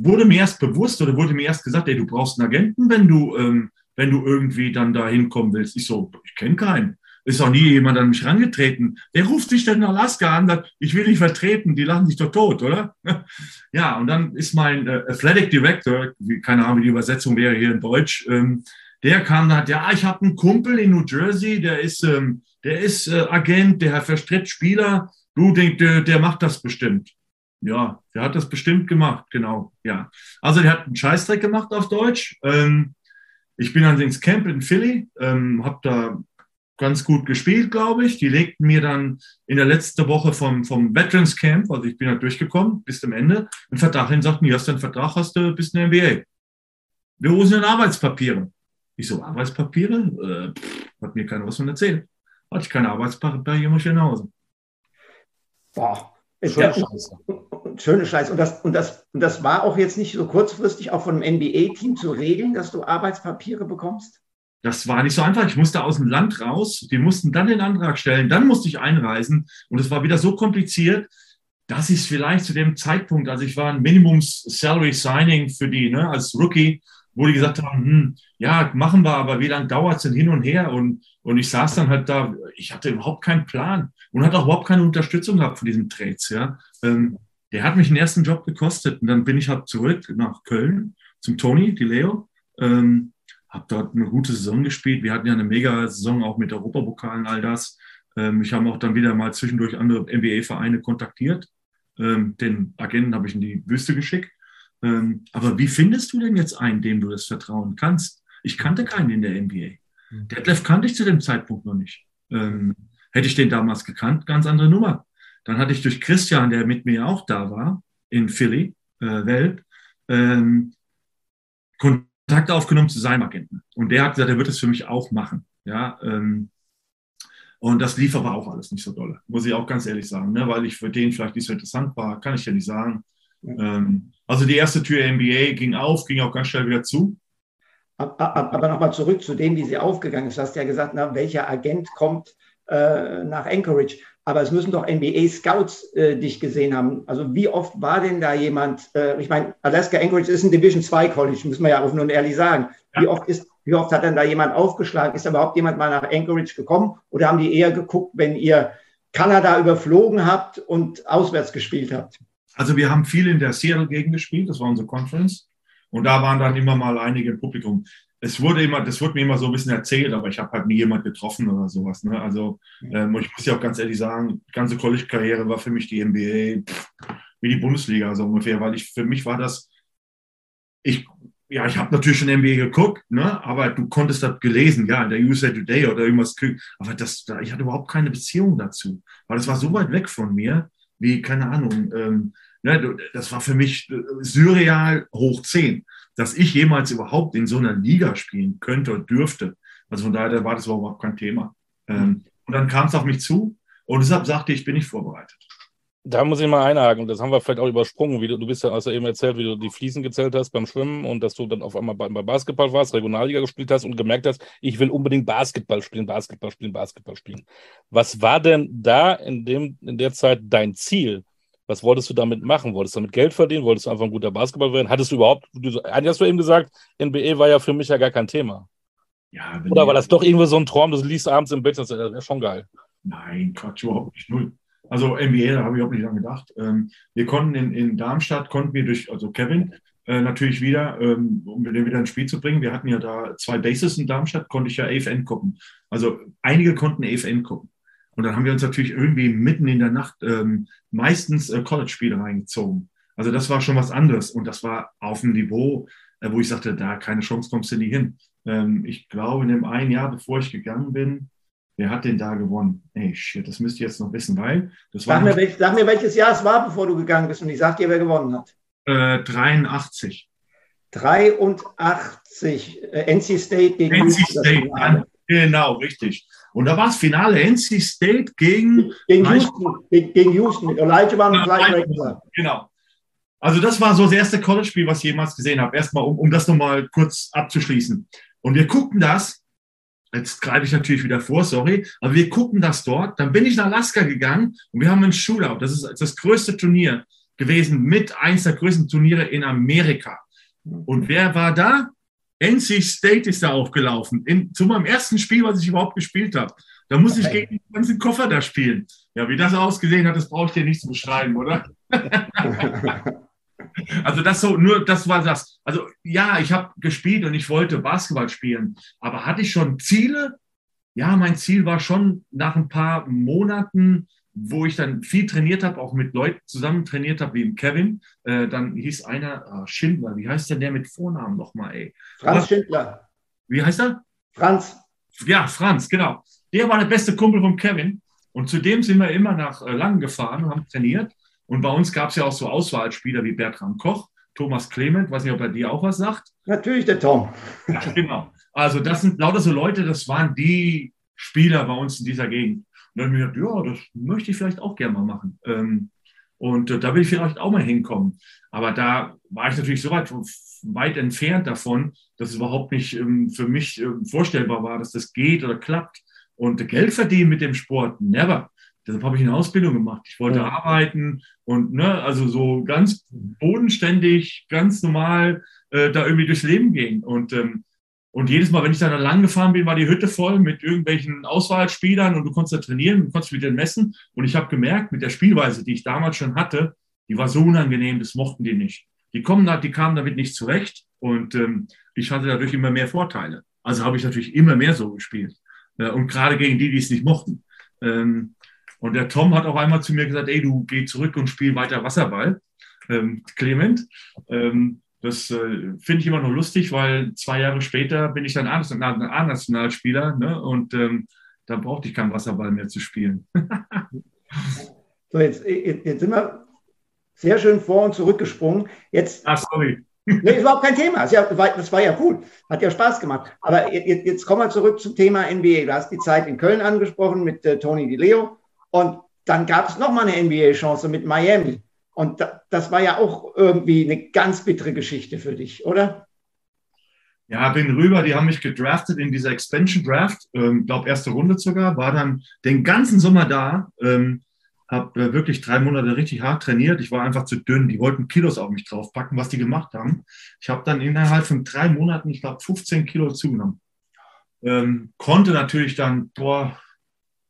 wurde mir erst bewusst oder wurde mir erst gesagt, ey, du brauchst einen Agenten, wenn du, ähm, wenn du irgendwie dann da hinkommen willst. Ich so, ich kenne keinen. Ist auch nie jemand an mich rangetreten. Wer ruft sich denn in Alaska an? Sagt, ich will dich vertreten, die lachen sich doch tot, oder? ja, und dann ist mein äh, Athletic Director, keine Ahnung, wie die Übersetzung wäre hier in Deutsch, ähm, der kam und hat, ja, ich habe einen Kumpel in New Jersey, der ist, ähm, der ist äh, Agent, der verstritt Spieler Du, der, der macht das bestimmt. Ja, der hat das bestimmt gemacht, genau. Ja. Also der hat einen Scheißdreck gemacht auf Deutsch. Ähm, ich bin dann ins Camp in Philly, ähm, habe da ganz gut gespielt, glaube ich. Die legten mir dann in der letzten Woche vom, vom Veterans Camp, also ich bin halt durchgekommen bis zum Ende, einen Vertrag hin, sagten, hier hast du einen Vertrag, hast du bis in der NBA. Wir holen dann Arbeitspapiere. Ich so, Arbeitspapiere? Äh, pff, hat mir keiner was von erzählt. Hatte ich keine Arbeitspapiere, muss ich nach Hause.
Boah. Schöne Scheiße. Schöne Scheiße. Und das, und, das, und das war auch jetzt nicht so kurzfristig auch von einem NBA-Team zu regeln, dass du Arbeitspapiere bekommst?
Das war nicht so einfach. Ich musste aus dem Land raus. Die mussten dann den Antrag stellen. Dann musste ich einreisen. Und es war wieder so kompliziert, dass ich es vielleicht zu dem Zeitpunkt, also ich war ein Minimums-Salary-Signing für die, ne, als Rookie, wo die gesagt haben, hm, ja, machen wir, aber wie lange dauert es denn hin und her? Und, und ich saß dann halt da, ich hatte überhaupt keinen Plan und hatte auch überhaupt keine Unterstützung gehabt von diesem Trades. Ja. Ähm, der hat mich den ersten Job gekostet und dann bin ich halt zurück nach Köln zum Tony, die Leo. Ähm, habe dort eine gute Saison gespielt. Wir hatten ja eine mega Saison auch mit Europapokalen, all das. Ähm, ich habe auch dann wieder mal zwischendurch andere NBA-Vereine kontaktiert. Ähm, den Agenten habe ich in die Wüste geschickt. Ähm, aber wie findest du denn jetzt einen, dem du das vertrauen kannst? Ich kannte keinen in der NBA. Hm. Detlef kannte ich zu dem Zeitpunkt noch nicht. Ähm, hätte ich den damals gekannt, ganz andere Nummer. Dann hatte ich durch Christian, der mit mir auch da war, in Philly, äh, Welt, ähm, Kontakt aufgenommen zu seinem Agenten. Und der hat gesagt, er wird es für mich auch machen. Ja, ähm, und das lief aber auch alles nicht so dolle, muss ich auch ganz ehrlich sagen, ne? weil ich für den vielleicht nicht so interessant war, kann ich ja nicht sagen. Ähm, also die erste Tür NBA ging auf, ging auch ganz schnell wieder zu.
Aber nochmal zurück zu dem, wie sie aufgegangen ist. Du hast ja gesagt, na, welcher Agent kommt äh, nach Anchorage. Aber es müssen doch NBA-Scouts äh, dich gesehen haben. Also wie oft war denn da jemand, äh, ich meine, Alaska Anchorage ist ein Division 2 College, muss man ja offen und ehrlich sagen. Ja. Wie, oft ist, wie oft hat denn da jemand aufgeschlagen? Ist da überhaupt jemand mal nach Anchorage gekommen? Oder haben die eher geguckt, wenn ihr Kanada überflogen habt und auswärts gespielt habt?
Also wir haben viel in der Seattle-Gegend gespielt, das war unsere Conference. Und da waren dann immer mal einige im Publikum. Es wurde immer, das wurde mir immer so ein bisschen erzählt, aber ich habe halt nie jemand getroffen oder sowas. Ne? Also ähm, ich muss ja auch ganz ehrlich sagen, die ganze College-Karriere war für mich die NBA pff, wie die Bundesliga so ungefähr, weil ich für mich war das, ich ja, ich habe natürlich schon NBA geguckt, ne? aber du konntest das gelesen, ja, in der USA Today oder irgendwas. Aber das, ich hatte überhaupt keine Beziehung dazu, weil das war so weit weg von mir, wie, keine Ahnung, ähm, Ne, das war für mich äh, surreal hoch 10, dass ich jemals überhaupt in so einer Liga spielen könnte und dürfte. Also von daher war das überhaupt kein Thema. Ähm, und dann kam es auf mich zu und deshalb sagte ich, bin ich vorbereitet.
Da muss ich mal einhaken. Das haben wir vielleicht auch übersprungen. Wie du, du bist ja, hast ja eben erzählt, wie du die Fliesen gezählt hast beim Schwimmen und dass du dann auf einmal bei, bei Basketball warst, Regionalliga gespielt hast und gemerkt hast, ich will unbedingt Basketball spielen, Basketball spielen, Basketball spielen. Was war denn da in, dem, in der Zeit dein Ziel? Was wolltest du damit machen? Wolltest du damit Geld verdienen? Wolltest du einfach ein guter Basketball werden? Hattest du überhaupt, eigentlich hast du eben gesagt, NBA war ja für mich ja gar kein Thema. Ja, Oder war das doch irgendwie so ein Traum, du liest abends im Bett, das wäre schon geil.
Nein, Quatsch, überhaupt nicht, null. Also NBA, da habe ich auch nicht dran gedacht. Ähm, wir konnten in, in Darmstadt, konnten wir durch, also Kevin, äh, natürlich wieder, ähm, um den wieder ins Spiel zu bringen. Wir hatten ja da zwei Bases in Darmstadt, konnte ich ja AFN gucken. Also einige konnten AFN gucken. Und dann haben wir uns natürlich irgendwie mitten in der Nacht ähm, meistens äh, College-Spiele reingezogen. Also das war schon was anderes. Und das war auf dem Niveau, äh, wo ich sagte, da keine Chance kommst du nie hin. Ähm, ich glaube, in dem einen Jahr, bevor ich gegangen bin, wer hat denn da gewonnen? Ey, shit, das müsst ihr jetzt noch wissen, weil das
sag, war. Mir, welch, sag mir, welches Jahr es war, bevor du gegangen bist. Und ich sag dir, wer gewonnen hat.
Äh, 83.
83. Äh, NC State gegen
NC State, genau, richtig. Und da war das Finale NC State gegen.
Gegen Houston, gegen, gegen Houston mit Elijah Van
ja, Genau. Also, das war so das erste College-Spiel, was ich jemals gesehen habe. Erstmal, um, um das nochmal kurz abzuschließen. Und wir guckten das. Jetzt greife ich natürlich wieder vor, sorry. Aber wir gucken das dort. Dann bin ich nach Alaska gegangen und wir haben ein Shootout. Das ist das größte Turnier gewesen, mit eins der größten Turniere in Amerika. Und wer war da? NC State ist da aufgelaufen. In, zu meinem ersten Spiel, was ich überhaupt gespielt habe. Da muss ich gegen den ganzen Koffer da spielen. Ja, wie das ausgesehen hat, das brauche ich dir nicht zu beschreiben, oder? also das so, nur das war das. Also ja, ich habe gespielt und ich wollte Basketball spielen. Aber hatte ich schon Ziele? Ja, mein Ziel war schon nach ein paar Monaten wo ich dann viel trainiert habe, auch mit Leuten zusammen trainiert habe, wie im Kevin. Äh, dann hieß einer ah, Schindler. Wie heißt denn der mit Vornamen nochmal, ey?
Franz Schindler.
Wie heißt er?
Franz.
Ja, Franz, genau. Der war der beste Kumpel von Kevin. Und zudem sind wir immer nach äh, Langen gefahren und haben trainiert. Und bei uns gab es ja auch so Auswahlspieler wie Bertram Koch, Thomas Clement, weiß nicht, ob er dir auch was sagt.
Natürlich der Tom.
Ja, genau. Also das sind lauter so Leute, das waren die Spieler bei uns in dieser Gegend. Und dann habe ich gedacht, ja, das möchte ich vielleicht auch gerne mal machen. Ähm, und äh, da will ich vielleicht auch mal hinkommen. Aber da war ich natürlich so weit, weit entfernt davon, dass es überhaupt nicht ähm, für mich ähm, vorstellbar war, dass das geht oder klappt. Und Geld verdienen mit dem Sport, never. Deshalb habe ich eine Ausbildung gemacht. Ich wollte ja. arbeiten und ne, also so ganz bodenständig, ganz normal äh, da irgendwie durchs Leben gehen. Und ähm, und jedes Mal, wenn ich dann lang gefahren bin, war die Hütte voll mit irgendwelchen Auswahlspielern und du konntest da trainieren, du konntest mit denen messen. Und ich habe gemerkt, mit der Spielweise, die ich damals schon hatte, die war so unangenehm, das mochten die nicht. Die, kommen, die kamen damit nicht zurecht und ähm, ich hatte dadurch immer mehr Vorteile. Also habe ich natürlich immer mehr so gespielt. Äh, und gerade gegen die, die es nicht mochten. Ähm, und der Tom hat auch einmal zu mir gesagt, ey, du geh zurück und spiel weiter Wasserball. Ähm, Clement. Ähm, das äh, finde ich immer noch lustig, weil zwei Jahre später bin ich dann A-Nationalspieler ne? und ähm, da brauchte ich keinen Wasserball mehr zu spielen.
so, jetzt, jetzt sind wir sehr schön vor und zurückgesprungen. Jetzt,
ah, sorry.
Nee, ist überhaupt kein Thema. Das, war, das war ja gut. Hat ja Spaß gemacht. Aber jetzt, jetzt kommen wir zurück zum Thema NBA. Du hast die Zeit in Köln angesprochen mit äh, Tony Di Leo. Und dann gab es nochmal eine NBA-Chance mit Miami. Und das war ja auch irgendwie eine ganz bittere Geschichte für dich, oder?
Ja, bin rüber, die haben mich gedraftet in dieser Expansion Draft, ähm, glaube erste Runde sogar, war dann den ganzen Sommer da, ähm, habe äh, wirklich drei Monate richtig hart trainiert. Ich war einfach zu dünn. Die wollten Kilos auf mich draufpacken, was die gemacht haben. Ich habe dann innerhalb von drei Monaten, ich glaube, 15 Kilo zugenommen. Ähm, konnte natürlich dann, boah,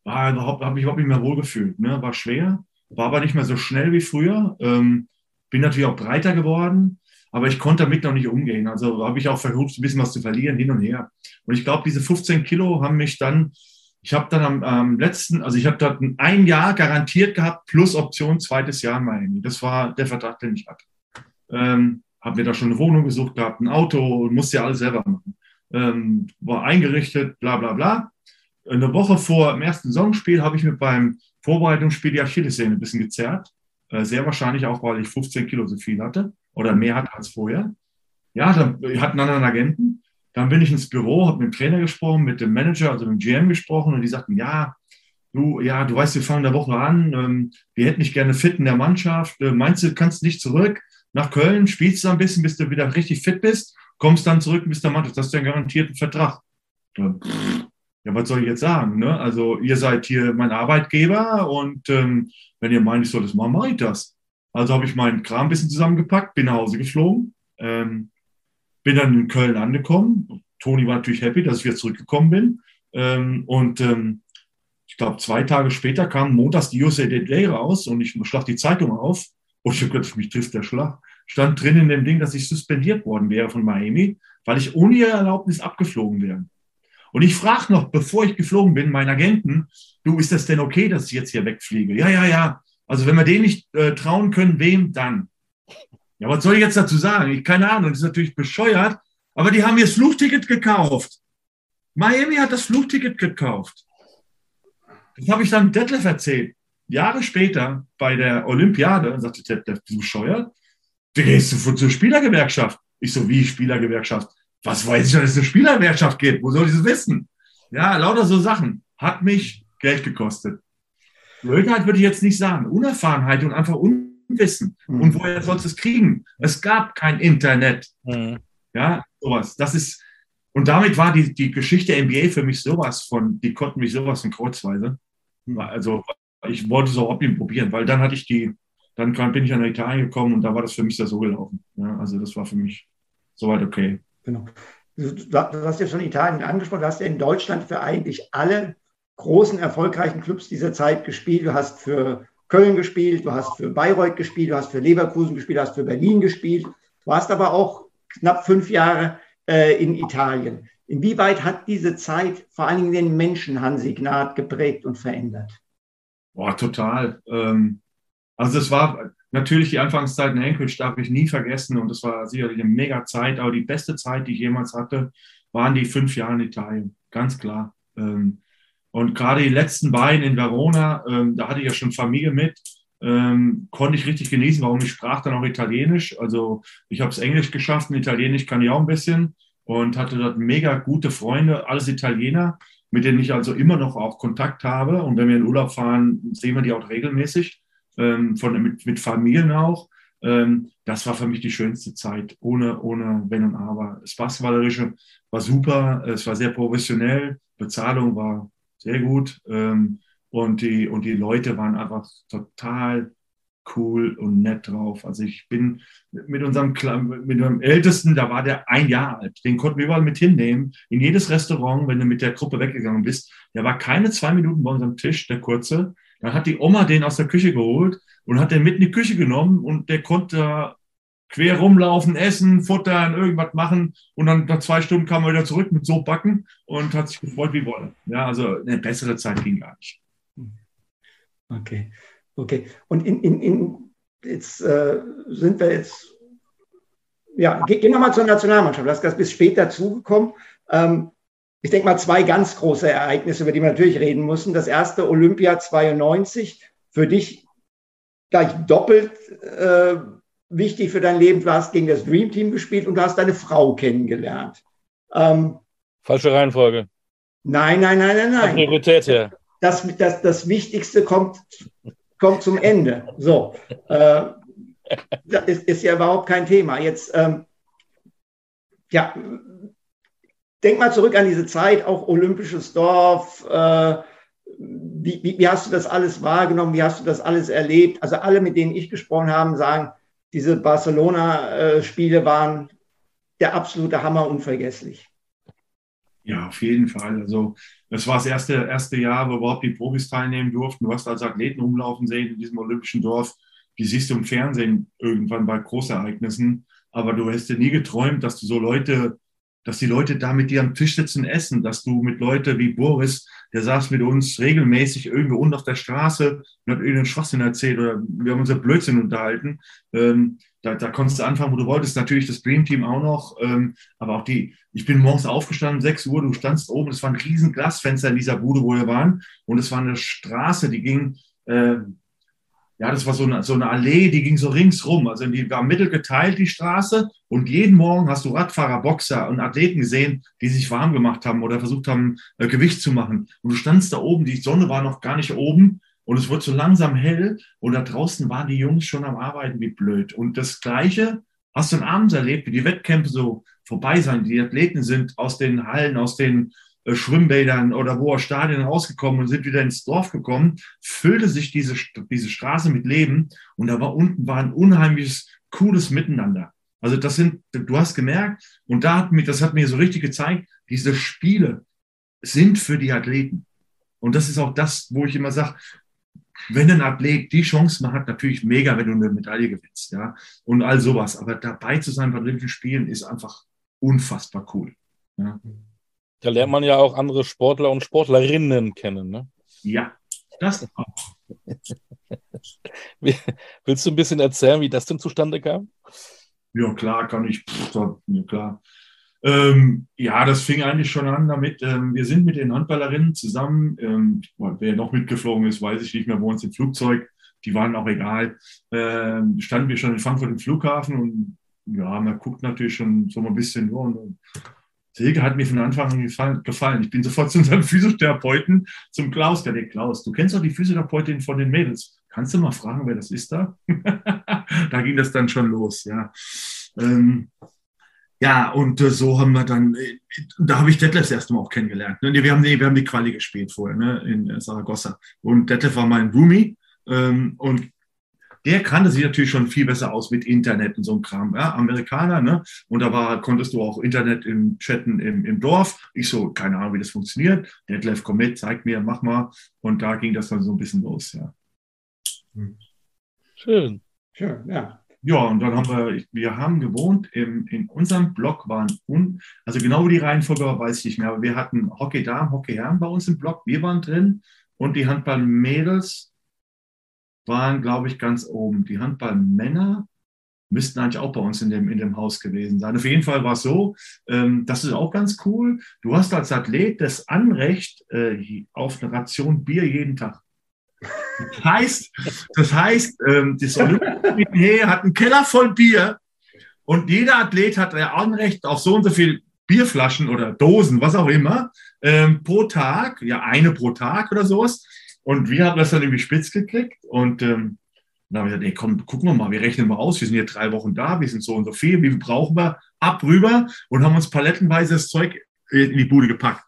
war überhaupt, habe ich überhaupt nicht mehr wohlgefühlt. Ne? War schwer war aber nicht mehr so schnell wie früher. Ähm, bin natürlich auch breiter geworden, aber ich konnte damit noch nicht umgehen. Also habe ich auch versucht, ein bisschen was zu verlieren, hin und her. Und ich glaube, diese 15 Kilo haben mich dann, ich habe dann am, am, letzten, also ich habe dort ein Jahr garantiert gehabt, plus Option zweites Jahr in Miami. Das war der Vertrag, den ich hatte. Ähm, habe mir da schon eine Wohnung gesucht gehabt, ein Auto, musste ja alles selber machen. Ähm, war eingerichtet, bla bla bla. Eine Woche vor dem ersten Saisonspiel habe ich mir beim Vorbereitungsspiel die Achillessehne ein bisschen gezerrt. Äh, sehr wahrscheinlich auch, weil ich 15 Kilo so viel hatte oder mehr hatte als vorher. Ja, dann hatten einen Agenten. Dann bin ich ins Büro, habe mit dem Trainer gesprochen, mit dem Manager, also mit dem GM gesprochen und die sagten, ja, du, ja, du weißt, wir fangen der Woche an, ähm, wir hätten dich gerne fit in der Mannschaft. Äh, meinst du, kannst nicht zurück nach Köln, spielst du ein bisschen, bis du wieder richtig fit bist, kommst dann zurück und bist der Mannschaft. Das ist ja einen garantierten Vertrag. Ja, ja, was soll ich jetzt sagen? Ne? Also ihr seid hier mein Arbeitgeber und ähm, wenn ihr meint, ich soll das machen, mache ich das. Also habe ich meinen Kram ein bisschen zusammengepackt, bin nach Hause geflogen, ähm, bin dann in Köln angekommen. Toni war natürlich happy, dass ich wieder zurückgekommen bin. Ähm, und ähm, ich glaube, zwei Tage später kam montags die USA Today raus und ich schlag die Zeitung auf und ich habe gedacht, mich trifft der Schlag. Stand drin in dem Ding, dass ich suspendiert worden wäre von Miami, weil ich ohne ihre Erlaubnis abgeflogen wäre. Und ich frage noch, bevor ich geflogen bin, meinen Agenten, du, ist das denn okay, dass ich jetzt hier wegfliege? Ja, ja, ja. Also wenn wir denen nicht äh, trauen können, wem dann? Ja, was soll ich jetzt dazu sagen? Ich, keine Ahnung, das ist natürlich bescheuert, aber die haben mir das Flugticket gekauft. Miami hat das Flugticket gekauft. Das habe ich dann Detlef erzählt. Jahre später bei der Olympiade und sagte Detlef, du bescheuert? Du gehst zur Spielergewerkschaft. Ich so, wie Spielergewerkschaft? Was weiß ich, dass es eine Spielerwirtschaft gibt? Wo soll ich das wissen? Ja, lauter so Sachen. Hat mich Geld gekostet. Blödheit würde ich jetzt nicht sagen. Unerfahrenheit und einfach Unwissen. Mhm. Und woher sollst du es kriegen? Es gab kein Internet. Mhm. Ja, sowas. Das ist, und damit war die, die Geschichte NBA für mich sowas von, die konnten mich sowas von kreuzweise. Also, ich wollte so Hobby probieren, weil dann hatte ich die, dann bin ich nach Italien gekommen und da war das für mich so gelaufen. Ja, also, das war für mich soweit okay.
Genau. Du hast ja schon Italien angesprochen, du hast ja in Deutschland für eigentlich alle großen, erfolgreichen Clubs dieser Zeit gespielt. Du hast für Köln gespielt, du hast für Bayreuth gespielt, du hast für Leverkusen gespielt, du hast für Berlin gespielt. Du warst aber auch knapp fünf Jahre äh, in Italien. Inwieweit hat diese Zeit vor allen Dingen den Menschen Hansi Gnad geprägt und verändert?
Boah, total. Ähm, also es war, Natürlich die Anfangszeit in Anchorage darf ich nie vergessen und das war sicherlich eine mega Zeit, aber die beste Zeit, die ich jemals hatte, waren die fünf Jahre in Italien, ganz klar. Ähm, und gerade die letzten beiden in Verona, ähm, da hatte ich ja schon Familie mit, ähm, konnte ich richtig genießen, warum ich sprach dann auch Italienisch. Also ich habe es Englisch geschafft, Italienisch kann ich auch ein bisschen und hatte dort mega gute Freunde, alles Italiener, mit denen ich also immer noch auch Kontakt habe. Und wenn wir in Urlaub fahren, sehen wir die auch regelmäßig ähm, von, mit, mit Familien auch. Ähm, das war für mich die schönste Zeit, ohne, ohne Wenn und Aber. Das Basketballerische war super, es war sehr professionell, Bezahlung war sehr gut ähm, und, die, und die Leute waren einfach total cool und nett drauf. Also ich bin mit unserem, mit unserem Ältesten, da war der ein Jahr alt, den konnten wir überall mit hinnehmen, in jedes Restaurant, wenn du mit der Gruppe weggegangen bist. Der war keine zwei Minuten bei unserem Tisch, der Kurze. Dann hat die Oma den aus der Küche geholt und hat den mit in die Küche genommen und der konnte quer rumlaufen, essen, futtern, irgendwas machen und dann nach zwei Stunden kam er wieder zurück mit so backen und hat sich gefreut wie Wolle. Ja, also eine bessere Zeit ging gar nicht.
Okay, okay. Und in, in, in jetzt äh, sind wir jetzt, ja, gehen wir mal zur Nationalmannschaft. Das ist bis später zugekommen. Ähm, ich denke mal, zwei ganz große Ereignisse, über die wir natürlich reden müssen. Das erste Olympia 92, für dich gleich doppelt äh, wichtig für dein Leben. Du hast gegen das Dream Team gespielt und du hast deine Frau kennengelernt.
Ähm, Falsche Reihenfolge.
Nein, nein, nein, nein, nein.
Priorität her.
Das, das, das Wichtigste kommt, kommt zum Ende. So. Äh, das ist, ist ja überhaupt kein Thema. Jetzt, ähm, ja, denk mal zurück an diese Zeit, auch Olympisches Dorf. Äh, wie, wie, wie, hast du das alles wahrgenommen? Wie hast du das alles erlebt? Also alle, mit denen ich gesprochen habe, sagen, diese Barcelona-Spiele waren der absolute Hammer, unvergesslich.
Ja, auf jeden Fall. Also das war das erste, erste Jahr, wo überhaupt die Profis teilnehmen durften. Du hast als Athleten rumlaufen sehen in diesem olympischen Dorf. Die siehst du im Fernsehen irgendwann bei Großereignissen. Aber du hast dir nie geträumt, dass du so Leute dass die Leute da mit dir am Tisch sitzen essen, dass du mit Leuten wie Boris, der saß mit uns regelmäßig irgendwo unten auf der Straße und hat irgendeinen Schwachsinn erzählt oder wir haben unser Blödsinn unterhalten. Ähm, da, da konntest du anfangen, wo du wolltest. Natürlich das Dream Team auch noch, ähm, aber auch die. Ich bin morgens aufgestanden, 6 Uhr, du standst oben, es war ein riesen Glasfenster in dieser Bude, wo wir waren und es war eine Straße, die ging äh, ja, das war so eine, so eine Allee, die ging so ringsrum. Also die war mittel geteilt, die Straße. Und jeden Morgen hast du Radfahrer, Boxer und Athleten gesehen, die sich warm gemacht haben oder versucht haben, äh, Gewicht zu machen. Und du standst da oben, die Sonne war noch gar nicht oben und es wurde so langsam hell. Und da draußen waren die Jungs schon am Arbeiten wie blöd. Und das Gleiche hast du abends erlebt, wie die Wettkämpfe so vorbei sind. Die Athleten sind aus den Hallen, aus den Schwimmbädern oder wo aus Stadien rausgekommen und sind wieder ins Dorf gekommen, füllte sich diese, diese Straße mit Leben und da war unten war ein unheimliches, cooles Miteinander. Also das sind, du hast gemerkt, und da hat mir, das hat mir so richtig gezeigt, diese Spiele sind für die Athleten. Und das ist auch das, wo ich immer sage, wenn ein Athlet die Chance man hat, natürlich mega, wenn du eine Medaille gewinnst, ja, und all sowas. Aber dabei zu sein bei Olympischen Spielen ist einfach unfassbar cool. Ja.
Da lernt man ja auch andere Sportler und Sportlerinnen kennen, ne?
Ja, das auch.
Willst du ein bisschen erzählen, wie das denn zustande kam?
Ja, klar, kann ich. ja, klar. Ähm, ja, das fing eigentlich schon an damit. Ähm, wir sind mit den Handballerinnen zusammen. Ähm, wer noch mitgeflogen ist, weiß ich nicht mehr, wo uns im Flugzeug. Die waren auch egal. Ähm, standen wir schon in Frankfurt im Flughafen und ja, man guckt natürlich schon so ein bisschen. Ja, und, Silke hat mir von Anfang an gefallen. Ich bin sofort zu unserem Physiotherapeuten, zum Klaus. Der, der Klaus, du kennst doch die Physiotherapeutin von den Mädels. Kannst du mal fragen, wer das ist da? da ging das dann schon los, ja. Ähm, ja, und äh, so haben wir dann, äh, da habe ich Detlef das erste Mal auch kennengelernt. Ne? Wir, haben, nee, wir haben die Quali gespielt vorher ne? in äh, Saragossa. Und Detlef war mein Roomie. Ähm, und der kannte sich natürlich schon viel besser aus mit Internet und so einem Kram. Ja, Amerikaner, ne? Und da war, konntest du auch Internet im Chatten im, im Dorf. Ich so, keine Ahnung, wie das funktioniert. Detlef, komm mit, zeig mir, mach mal. Und da ging das dann so ein bisschen los, ja.
Schön.
Schön, ja.
Ja, und dann haben wir, wir haben gewohnt, im, in unserem Block waren, un, also genau wie die Reihenfolge war, weiß ich nicht mehr, aber wir hatten Hockey-Damen, Hockey-Herren bei uns im Block, wir waren drin und die Handball-Mädels waren, glaube ich, ganz oben. Die Handballmänner müssten eigentlich auch bei uns in dem, in dem Haus gewesen sein. Auf jeden Fall war es so, ähm, das ist auch ganz cool. Du hast als Athlet das Anrecht äh, auf eine Ration Bier jeden Tag. Das heißt, das heißt, ähm, das Olympische hat einen Keller voll Bier und jeder Athlet hat ein Anrecht auf so und so viel Bierflaschen oder Dosen, was auch immer, ähm, pro Tag, ja eine pro Tag oder sowas. Und wir haben das dann irgendwie spitz gekriegt und ähm, dann haben wir gesagt, ey, komm, gucken wir mal, wir rechnen mal aus, wir sind hier drei Wochen da, wir sind so und so viel, wie brauchen wir? Ab rüber und haben uns palettenweise das Zeug in die Bude gepackt.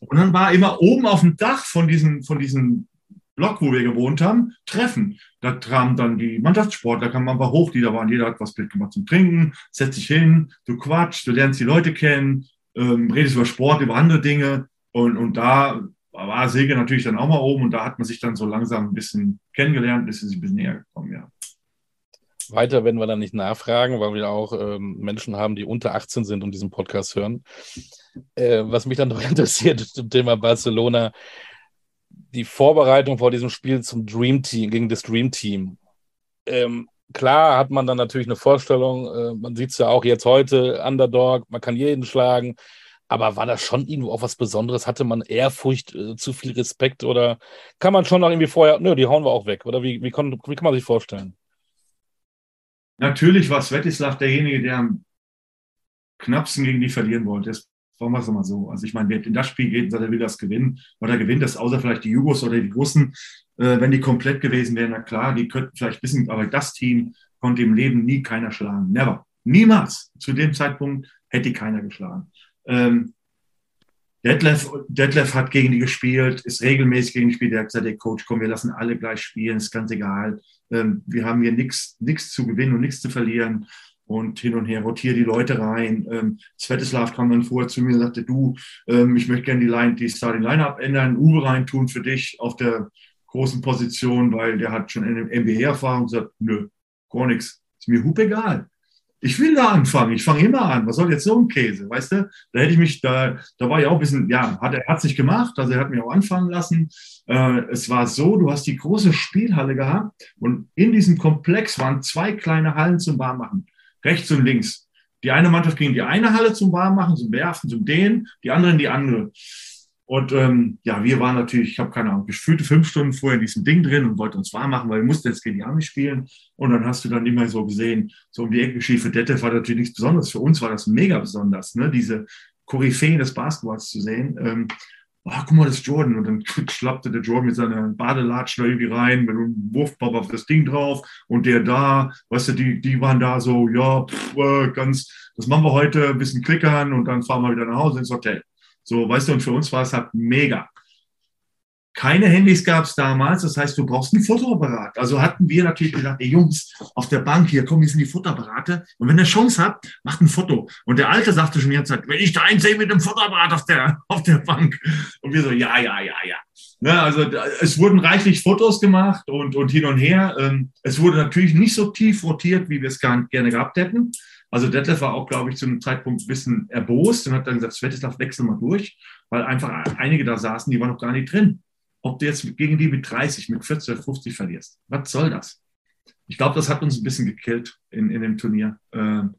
Und dann war immer oben auf dem Dach von diesem, von diesem Block, wo wir gewohnt haben, Treffen. Da kamen dann die Mannschaftssportler, kamen einfach hoch, die da waren, jeder hat was mitgemacht zum Trinken, setzt dich hin, du quatschst, du lernst die Leute kennen, ähm, redest über Sport, über andere Dinge. Und, und da war Säge natürlich dann auch mal oben und da hat man sich dann so langsam ein bisschen kennengelernt, ist ein bisschen näher gekommen, ja.
Weiter werden wir dann nicht nachfragen, weil wir auch ähm, Menschen haben, die unter 18 sind und diesen Podcast hören. Äh, was mich dann noch interessiert zum Thema Barcelona, die Vorbereitung vor diesem Spiel zum Dream Team, gegen das Dream Team. Ähm, klar hat man dann natürlich eine Vorstellung, äh, man sieht es ja auch jetzt heute, Underdog, man kann jeden schlagen. Aber war das schon irgendwo auch was Besonderes? Hatte man Ehrfurcht, äh, zu viel Respekt oder kann man schon noch irgendwie vorher, nö, die hauen wir auch weg? Oder wie, wie, kann, wie kann man sich vorstellen?
Natürlich war Svetislav derjenige, der am knappsten gegen die verlieren wollte. Das sagen wir es mal so. Also ich meine, wer in das Spiel geht und sagt, er will das gewinnen, oder gewinnt das, außer vielleicht die Jugos oder die Russen, äh, wenn die komplett gewesen wären, na klar, die könnten vielleicht wissen, aber das Team konnte im Leben nie keiner schlagen. Never. Niemals. Zu dem Zeitpunkt hätte keiner geschlagen. Ähm, Detlef, Detlef hat gegen die gespielt, ist regelmäßig gegen die gespielt. Der hat gesagt, der Coach, komm, wir lassen alle gleich spielen, ist ganz egal. Ähm, wir haben hier nichts zu gewinnen und nichts zu verlieren. Und hin und her rotiere die Leute rein. Ähm, Svetislav kam dann vorher zu mir und sagte, du, ähm, ich möchte gerne die, Line, die Starting Line-Up ändern, Uwe rein tun für dich auf der großen Position, weil der hat schon eine NBA-Erfahrung und sagt, nö, gar nichts. Ist mir hup egal ich will da anfangen, ich fange immer an. Was soll jetzt so ein Käse, weißt du? Da hätte ich mich, da, da war ich auch ein bisschen, ja, hat er hat sich gemacht, also er hat mich auch anfangen lassen. Äh, es war so, du hast die große Spielhalle gehabt und in diesem Komplex waren zwei kleine Hallen zum Warmmachen, rechts und links. Die eine Mannschaft ging in die eine Halle zum Warmmachen, zum Werfen, zum Dehnen, die andere in die andere. Und ähm, ja, wir waren natürlich, ich habe keine Ahnung, gefühlte fünf Stunden vorher in diesem Ding drin und wollten uns warm machen, weil wir mussten jetzt gegen die Army spielen. Und dann hast du dann immer so gesehen, so um die Ecke geschieht. Für Detlef war natürlich nichts Besonderes. Für uns war das mega besonders, ne? diese Koryphäen des Basketballs zu sehen. Ähm, oh, guck mal, das ist Jordan. Und dann schlappte der Jordan mit seiner Badelatschen da irgendwie rein, mit einem Wurfball auf das Ding drauf. Und der da, weißt du, die, die waren da so, ja, pff, äh, ganz, das machen wir heute, ein bisschen klickern und dann fahren wir wieder nach Hause ins Hotel. So, weißt du, und für uns war es halt mega. Keine Handys gab es damals, das heißt, du brauchst ein Fotoapparat. Also hatten wir natürlich gesagt, ey Jungs, auf der Bank hier, komm, hier sind die Fotoapparate. Und wenn ihr Chance habt, macht ein Foto. Und der Alte sagte schon die ganze Zeit, wenn ich da einsehe mit dem Fotoapparat auf der, auf der Bank. Und wir so, ja, ja, ja, ja. Ne, also es wurden reichlich Fotos gemacht und, und hin und her. Ähm, es wurde natürlich nicht so tief rotiert, wie wir es gerne gehabt hätten. Also Detlef war auch, glaube ich, zu einem Zeitpunkt ein bisschen erbost und hat dann gesagt, Svetislav, wechsel mal durch, weil einfach einige da saßen, die waren noch gar nicht drin. Ob du jetzt gegen die mit 30, mit 40 oder 50 verlierst. Was soll das? Ich glaube, das hat uns ein bisschen gekillt in, in dem Turnier. Ähm,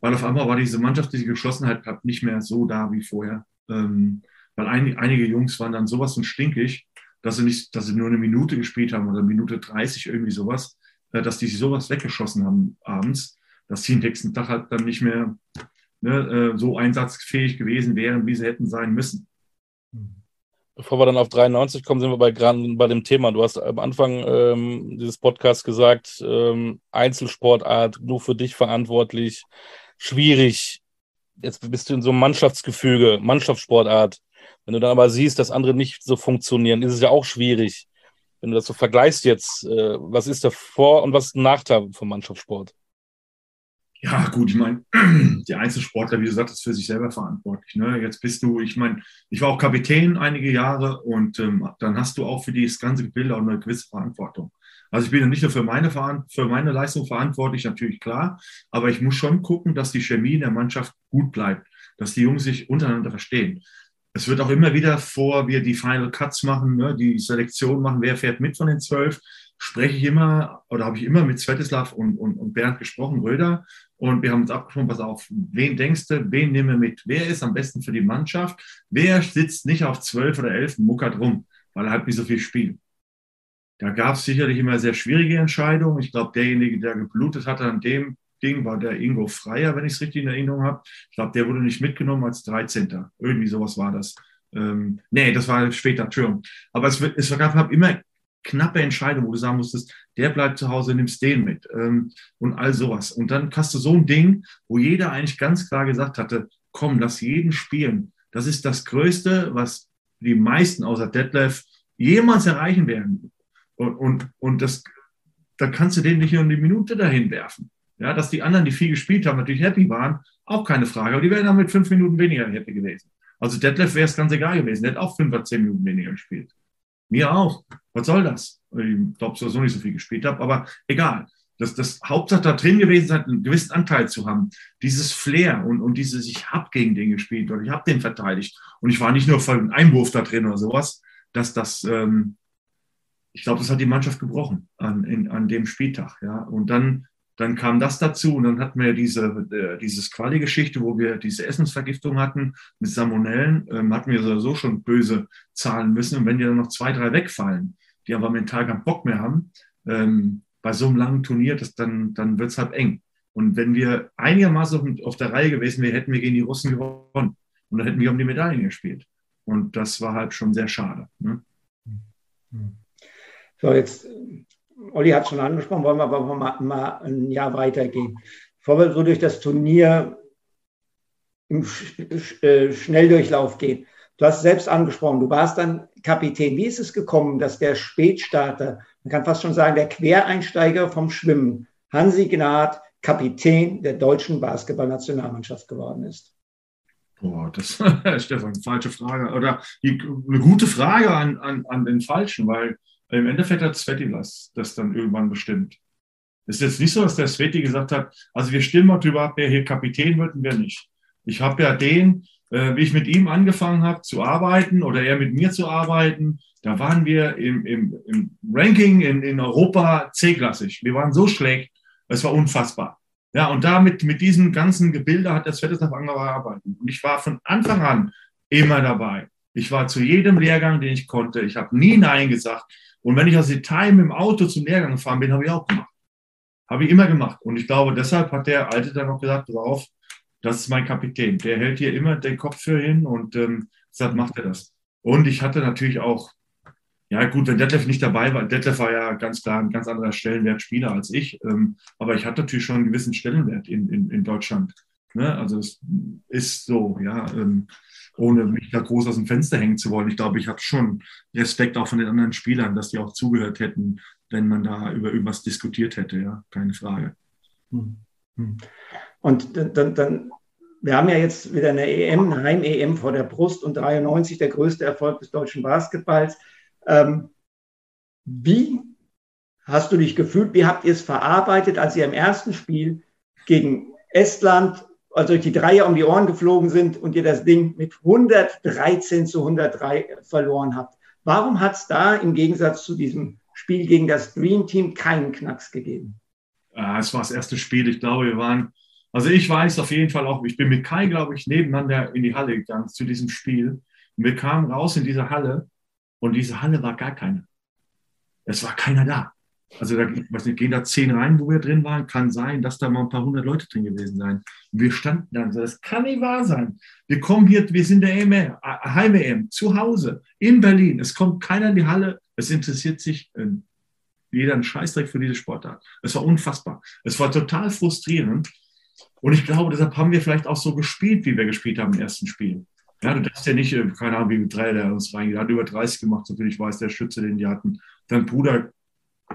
weil auf einmal war diese mannschaftliche Geschlossenheit nicht mehr so da wie vorher. Ähm, weil ein, einige Jungs waren dann sowas von stinkig, dass sie nicht, dass sie nur eine Minute gespielt haben oder eine Minute 30, irgendwie sowas, äh, dass die sich sowas weggeschossen haben abends dass sie nächsten Tag halt dann nicht mehr ne, äh, so einsatzfähig gewesen wären, wie sie hätten sein müssen.
Bevor wir dann auf 93 kommen, sind wir bei, bei dem Thema. Du hast am Anfang ähm, dieses Podcasts gesagt, ähm, Einzelsportart, nur für dich verantwortlich, schwierig. Jetzt bist du in so einem Mannschaftsgefüge, Mannschaftssportart. Wenn du dann aber siehst, dass andere nicht so funktionieren, ist es ja auch schwierig. Wenn du das so vergleichst jetzt, äh, was ist der Vor- und was ist ein Nachteil vom Mannschaftssport?
Ja, gut, ich meine, die Einzelsportler, wie du sagst, ist für sich selber verantwortlich. Ne? Jetzt bist du, ich meine, ich war auch Kapitän einige Jahre und ähm, dann hast du auch für dieses ganze Gebilde auch eine gewisse Verantwortung. Also ich bin ja nicht nur für meine, für meine Leistung verantwortlich, natürlich klar, aber ich muss schon gucken, dass die Chemie in der Mannschaft gut bleibt, dass die Jungs sich untereinander verstehen. Es wird auch immer wieder vor, wir die Final Cuts machen, ne, die Selektion machen, wer fährt mit von den zwölf, spreche ich immer oder habe ich immer mit Svetislav und, und, und Bernd gesprochen, Röder, und wir haben uns abgesprochen, pass auf, wen denkst du, wen nehmen wir mit? Wer ist am besten für die Mannschaft? Wer sitzt nicht auf zwölf oder elf muckert rum, weil er halt nicht so viel spielt? Da gab es sicherlich immer sehr schwierige Entscheidungen. Ich glaube, derjenige, der geblutet hatte an dem Ding, war der Ingo Freier, wenn ich es richtig in Erinnerung habe. Ich glaube, der wurde nicht mitgenommen als 13. Irgendwie sowas war das. Ähm, nee, das war später, Entschuldigung. Aber es, es gab immer knappe Entscheidung, wo du sagen musstest, der bleibt zu Hause, nimmst den mit ähm, und all sowas. Und dann hast du so ein Ding, wo jeder eigentlich ganz klar gesagt hatte, komm, lass jeden spielen. Das ist das Größte, was die meisten außer Detlef jemals erreichen werden. Und, und, und das, da kannst du den nicht nur eine Minute dahin werfen. Ja, dass die anderen, die viel gespielt haben, natürlich happy waren, auch keine Frage. Aber die wären dann mit fünf Minuten weniger happy gewesen. Also Detlef wäre es ganz egal gewesen. Der hat auch fünf oder zehn Minuten weniger gespielt. Mir auch. Was soll das? Ich glaube, dass ich nicht so viel gespielt habe, aber egal. Das, das Hauptsache da drin gewesen sein, einen gewissen Anteil zu haben. Dieses Flair und, und dieses, ich habe gegen den gespielt oder ich habe den verteidigt. Und ich war nicht nur einem Einwurf da drin oder sowas, dass das, ähm, ich glaube, das hat die Mannschaft gebrochen an, in, an dem Spieltag. Ja. Und dann dann kam das dazu und dann hatten wir diese, äh, dieses Quali-Geschichte, wo wir diese Essensvergiftung hatten mit Salmonellen, ähm, hatten wir sowieso schon böse zahlen müssen. Und wenn die dann noch zwei, drei wegfallen, die aber mental keinen Bock mehr haben, ähm, bei so einem langen Turnier, das, dann, dann wird es halt eng. Und wenn wir einigermaßen auf, auf der Reihe gewesen wären, hätten wir gegen die Russen gewonnen. Und dann hätten wir um die Medaillen gespielt. Und das war halt schon sehr schade. Ne?
So, jetzt Olli hat es schon angesprochen, wollen wir aber mal, mal ein Jahr weitergehen. Bevor wir so durch das Turnier im äh, Schnelldurchlauf gehen. Du hast es selbst angesprochen, du warst dann Kapitän. Wie ist es gekommen, dass der Spätstarter, man kann fast schon sagen, der Quereinsteiger vom Schwimmen, Hansi Gnad, Kapitän der deutschen Basketballnationalmannschaft geworden ist?
Boah, das ist Stefan, falsche Frage. Oder eine gute Frage an, an, an den Falschen, weil im Endeffekt hat Sveti das, das dann irgendwann bestimmt. Es ist jetzt nicht so, dass der Sveti gesagt hat, also wir stimmen mal drüber ab, wer hier Kapitän wird und wer nicht. Ich habe ja den, äh, wie ich mit ihm angefangen habe zu arbeiten oder er mit mir zu arbeiten, da waren wir im, im, im Ranking in, in Europa C-klassig. Wir waren so schlecht, es war unfassbar. Ja, und damit, mit diesem ganzen Gebilde hat der Svetislav angefangen arbeiten. Und ich war von Anfang an immer dabei. Ich war zu jedem Lehrgang, den ich konnte. Ich habe nie Nein gesagt. Und wenn ich aus Detail mit dem Auto zum Lehrgang gefahren bin, habe ich auch gemacht. Habe ich immer gemacht. Und ich glaube, deshalb hat der Alte dann noch gesagt, drauf, das ist mein Kapitän. Der hält hier immer den Kopf für hin und ähm, deshalb macht er das. Und ich hatte natürlich auch, ja gut, wenn Detlef nicht dabei war, Detlef war ja ganz klar ein ganz anderer Stellenwertspieler als ich, ähm, aber ich hatte natürlich schon einen gewissen Stellenwert in, in, in Deutschland. Ne? Also es ist so, ja, ähm, ohne mich da groß aus dem Fenster hängen zu wollen. Ich glaube, ich habe schon Respekt auch von den anderen Spielern, dass die auch zugehört hätten, wenn man da über irgendwas diskutiert hätte, ja, keine Frage. Hm.
Hm. Und dann, dann, wir haben ja jetzt wieder eine EM, eine Heim-EM vor der Brust und 93 der größte Erfolg des deutschen Basketballs. Ähm, wie hast du dich gefühlt? Wie habt ihr es verarbeitet, als ihr im ersten Spiel gegen Estland also euch die Dreier um die Ohren geflogen sind und ihr das Ding mit 113 zu 103 verloren habt. Warum hat es da im Gegensatz zu diesem Spiel gegen das Dream Team keinen Knacks gegeben?
Ja, es war das erste Spiel. Ich glaube, wir waren, also ich weiß auf jeden Fall auch, ich bin mit Kai, glaube ich, nebeneinander in die Halle gegangen zu diesem Spiel. Und wir kamen raus in diese Halle und diese Halle war gar keine. Es war keiner da. Also da weiß nicht, gehen da zehn rein, wo wir drin waren. Kann sein, dass da mal ein paar hundert Leute drin gewesen sein. Und wir standen dann so, das kann nicht wahr sein. Wir kommen hier, wir sind der EM, Heim-EM, zu Hause, in Berlin. Es kommt keiner in die Halle. Es interessiert sich äh, jeder ein Scheißdreck für diese Sportart. Es war unfassbar. Es war total frustrierend. Und ich glaube, deshalb haben wir vielleicht auch so gespielt, wie wir gespielt haben im ersten Spiel. Ja, du darfst ja nicht, äh, keine Ahnung, wie mit drei, der uns reingeht. Hat über 30 gemacht, soviel ich weiß, der Schütze, den die hatten. Dein Bruder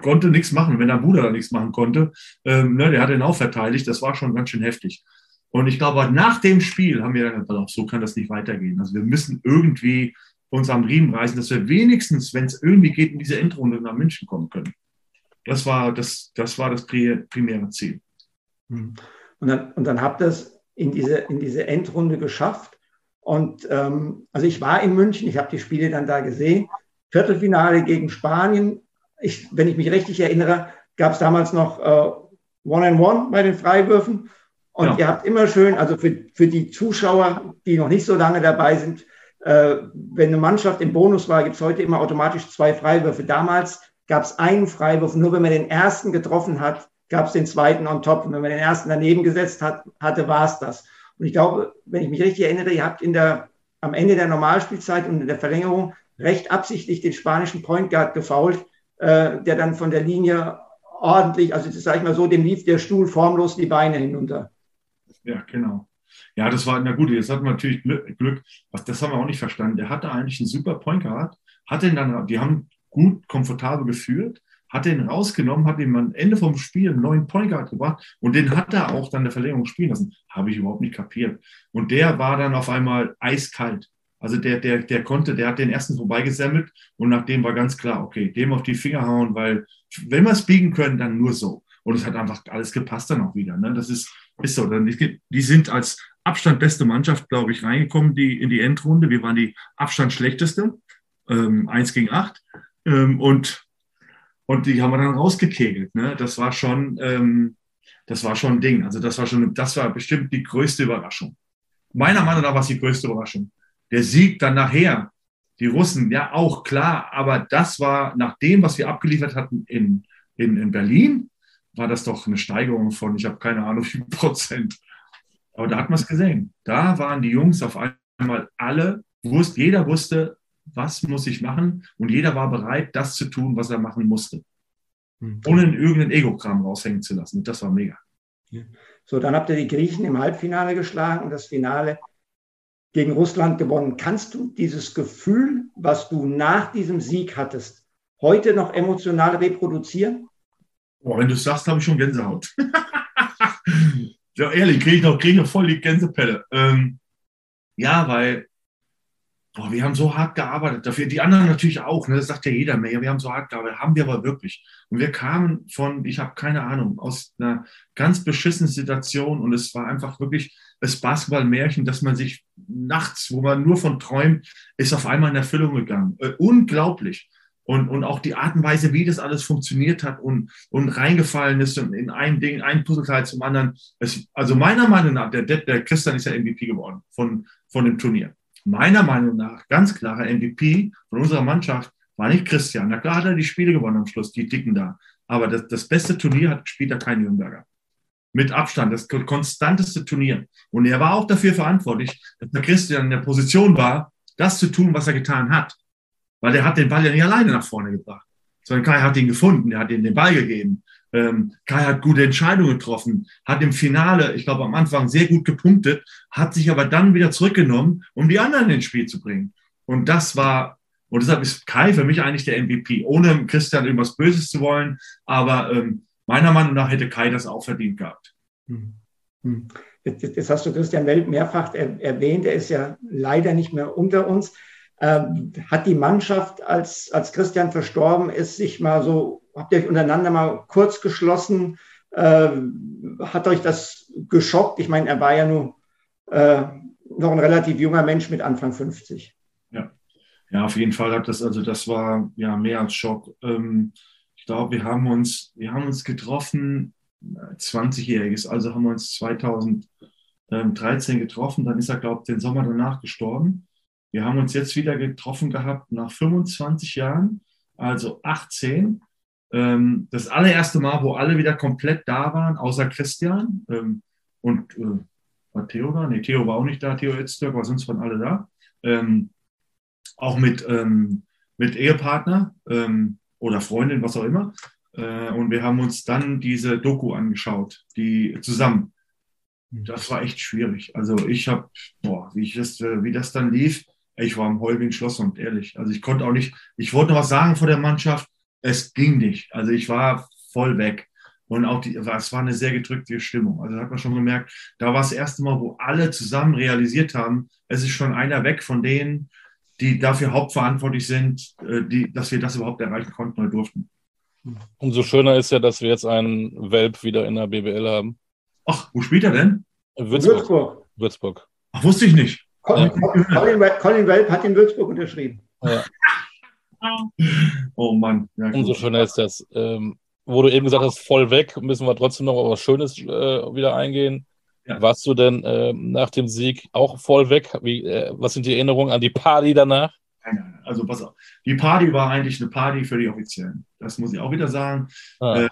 konnte nichts machen. Wenn der Bruder da nichts machen konnte, ähm, ne, der hat ihn auch verteidigt. Das war schon ganz schön heftig. Und ich glaube, nach dem Spiel haben wir dann gesagt, so kann das nicht weitergehen. Also wir müssen irgendwie uns am Riemen reißen, dass wir wenigstens, wenn es irgendwie geht, in diese Endrunde nach München kommen können. Das war das, das, war das primäre Ziel.
Hm. Und dann, und dann habt ihr es in diese, in diese Endrunde geschafft. Und ähm, also ich war in München, ich habe die Spiele dann da gesehen. Viertelfinale gegen Spanien, ich, wenn ich mich richtig erinnere, gab es damals noch äh, One-on-One bei den Freiwürfen. Und ja. ihr habt immer schön, also für, für die Zuschauer, die noch nicht so lange dabei sind, äh, wenn eine Mannschaft im Bonus war, gibt es heute immer automatisch zwei Freiwürfe. Damals gab es einen Freiwurf, nur wenn man den ersten getroffen hat, gab es den zweiten on top. Und wenn man den ersten daneben gesetzt hat, hatte, war es das. Und ich glaube, wenn ich mich richtig erinnere, ihr habt in der, am Ende der Normalspielzeit und in der Verlängerung recht absichtlich den spanischen Point Guard gefault, äh, der dann von der Linie ordentlich, also das sage ich mal so, dem lief der Stuhl formlos die Beine hinunter.
Ja, genau. Ja, das war, na gut, jetzt hat man natürlich Glück, das haben wir auch nicht verstanden. Der hatte eigentlich einen super Point Guard, hat den dann, die haben gut, komfortabel geführt, hat den rausgenommen, hat ihm am Ende vom Spiel einen neuen Point Guard gebracht und den hat er auch dann der Verlängerung spielen lassen. Habe ich überhaupt nicht kapiert. Und der war dann auf einmal eiskalt. Also der, der, der konnte, der hat den ersten vorbeigesammelt und nachdem war ganz klar, okay, dem auf die Finger hauen, weil wenn wir es biegen können, dann nur so. Und es hat einfach alles gepasst dann auch wieder. Ne? Das ist, ist so. Die sind als Abstand beste Mannschaft, glaube ich, reingekommen die, in die Endrunde. Wir waren die Abstand schlechteste, ähm, 1 gegen 8. Ähm, und, und die haben wir dann rausgekegelt. Ne? Das war schon, ähm, das war schon ein Ding. Also das war schon, das war bestimmt die größte Überraschung. Meiner Meinung nach war es die größte Überraschung. Der Sieg dann nachher, die Russen, ja auch klar, aber das war nach dem, was wir abgeliefert hatten in, in, in Berlin, war das doch eine Steigerung von, ich habe keine Ahnung, wie viel Prozent. Aber da hat man es gesehen. Da waren die Jungs auf einmal alle, wusste, jeder wusste, was muss ich machen und jeder war bereit, das zu tun, was er machen musste. Mhm. Ohne irgendeinen Ego-Kram raushängen zu lassen. Und das war mega.
So, dann habt ihr die Griechen im Halbfinale geschlagen und das Finale gegen Russland gewonnen. Kannst du dieses Gefühl, was du nach diesem Sieg hattest, heute noch emotional reproduzieren?
Boah, wenn du es sagst, habe ich schon Gänsehaut. ja, ehrlich, kriege ich, noch, krieg ich noch voll die Gänsepelle. Ähm, ja, weil boah, wir haben so hart gearbeitet dafür. Die anderen natürlich auch, ne? das sagt ja jeder mehr. Wir haben so hart gearbeitet, haben wir aber wirklich. Und wir kamen von, ich habe keine Ahnung, aus einer ganz beschissenen Situation und es war einfach wirklich das Basketballmärchen, dass man sich nachts, wo man nur von träumt, ist auf einmal in Erfüllung gegangen. Äh, unglaublich. Und, und auch die Art und Weise, wie das alles funktioniert hat und, und reingefallen ist und in einem Ding, ein Puzzleteil zum anderen. Es, also meiner Meinung nach, der, der Christian ist ja MVP geworden von, von dem Turnier. meiner Meinung nach ganz klarer MVP von unserer Mannschaft war nicht Christian. Na klar hat er die Spiele gewonnen am Schluss, die dicken da. Aber das, das beste Turnier hat spielt er kein Nürnberger. Mit Abstand, das konstanteste Turnier. Und er war auch dafür verantwortlich, dass der Christian in der Position war, das zu tun, was er getan hat. Weil er hat den Ball ja nicht alleine nach vorne gebracht, sondern Kai hat ihn gefunden, er hat ihm den Ball gegeben. Ähm, Kai hat gute Entscheidungen getroffen, hat im Finale, ich glaube am Anfang sehr gut gepunktet, hat sich aber dann wieder zurückgenommen, um die anderen ins Spiel zu bringen. Und das war, und deshalb ist Kai für mich eigentlich der MVP, ohne Christian irgendwas Böses zu wollen. Aber ähm, meiner Meinung nach hätte Kai das auch verdient gehabt. Hm.
Hm. Jetzt, hast du Christian Welt mehrfach erwähnt, er ist ja leider nicht mehr unter uns. Ähm, hat die Mannschaft, als, als Christian verstorben ist, sich mal so, habt ihr euch untereinander mal kurz geschlossen? Ähm, hat euch das geschockt? Ich meine, er war ja nur äh, noch ein relativ junger Mensch mit Anfang 50.
Ja. ja, auf jeden Fall hat das, also das war ja mehr als Schock. Ähm, ich glaube, wir haben uns, wir haben uns getroffen, 20-Jähriges, also haben wir uns 2013 getroffen, dann ist er, glaube ich, den Sommer danach gestorben. Wir haben uns jetzt wieder getroffen gehabt nach 25 Jahren, also 18. Ähm, das allererste Mal, wo alle wieder komplett da waren, außer Christian ähm, und äh, war Theo da? Nee, Theo war auch nicht da, Theo Itztürk, war sonst von alle da. Ähm, auch mit, mit Ehepartner oder Freundin, was auch immer. Äh, und wir haben uns dann diese Doku angeschaut, die zusammen. Das war echt schwierig. Also ich habe, boah, wie, ich das, äh, wie das dann lief, ich war am Heulen Schloss und ehrlich. Also ich konnte auch nicht, ich wollte noch was sagen vor der Mannschaft, es ging nicht. Also ich war voll weg. Und auch die, es war eine sehr gedrückte Stimmung. Also da hat man schon gemerkt, da war das erste Mal, wo alle zusammen realisiert haben, es ist schon einer weg von denen, die dafür hauptverantwortlich sind, äh, die, dass wir das überhaupt erreichen konnten oder durften.
Umso schöner ist ja, dass wir jetzt einen Welp wieder in der BBL haben.
Ach, wo spielt er denn?
Würzburg. Würzburg. Würzburg.
Ach, wusste ich nicht.
Colin, ja. Colin, Colin Welp hat in Würzburg unterschrieben. Ja.
oh Mann.
Ja, Umso schöner ist das. Ähm, wo du eben gesagt hast, voll weg, müssen wir trotzdem noch auf was Schönes äh, wieder eingehen. Ja. Warst du denn äh, nach dem Sieg auch voll weg? Wie, äh, was sind die Erinnerungen an die Party danach?
Nein, nein, also pass auf. Die Party war eigentlich eine Party für die Offiziellen. Das muss ich auch wieder sagen. Ah. Äh,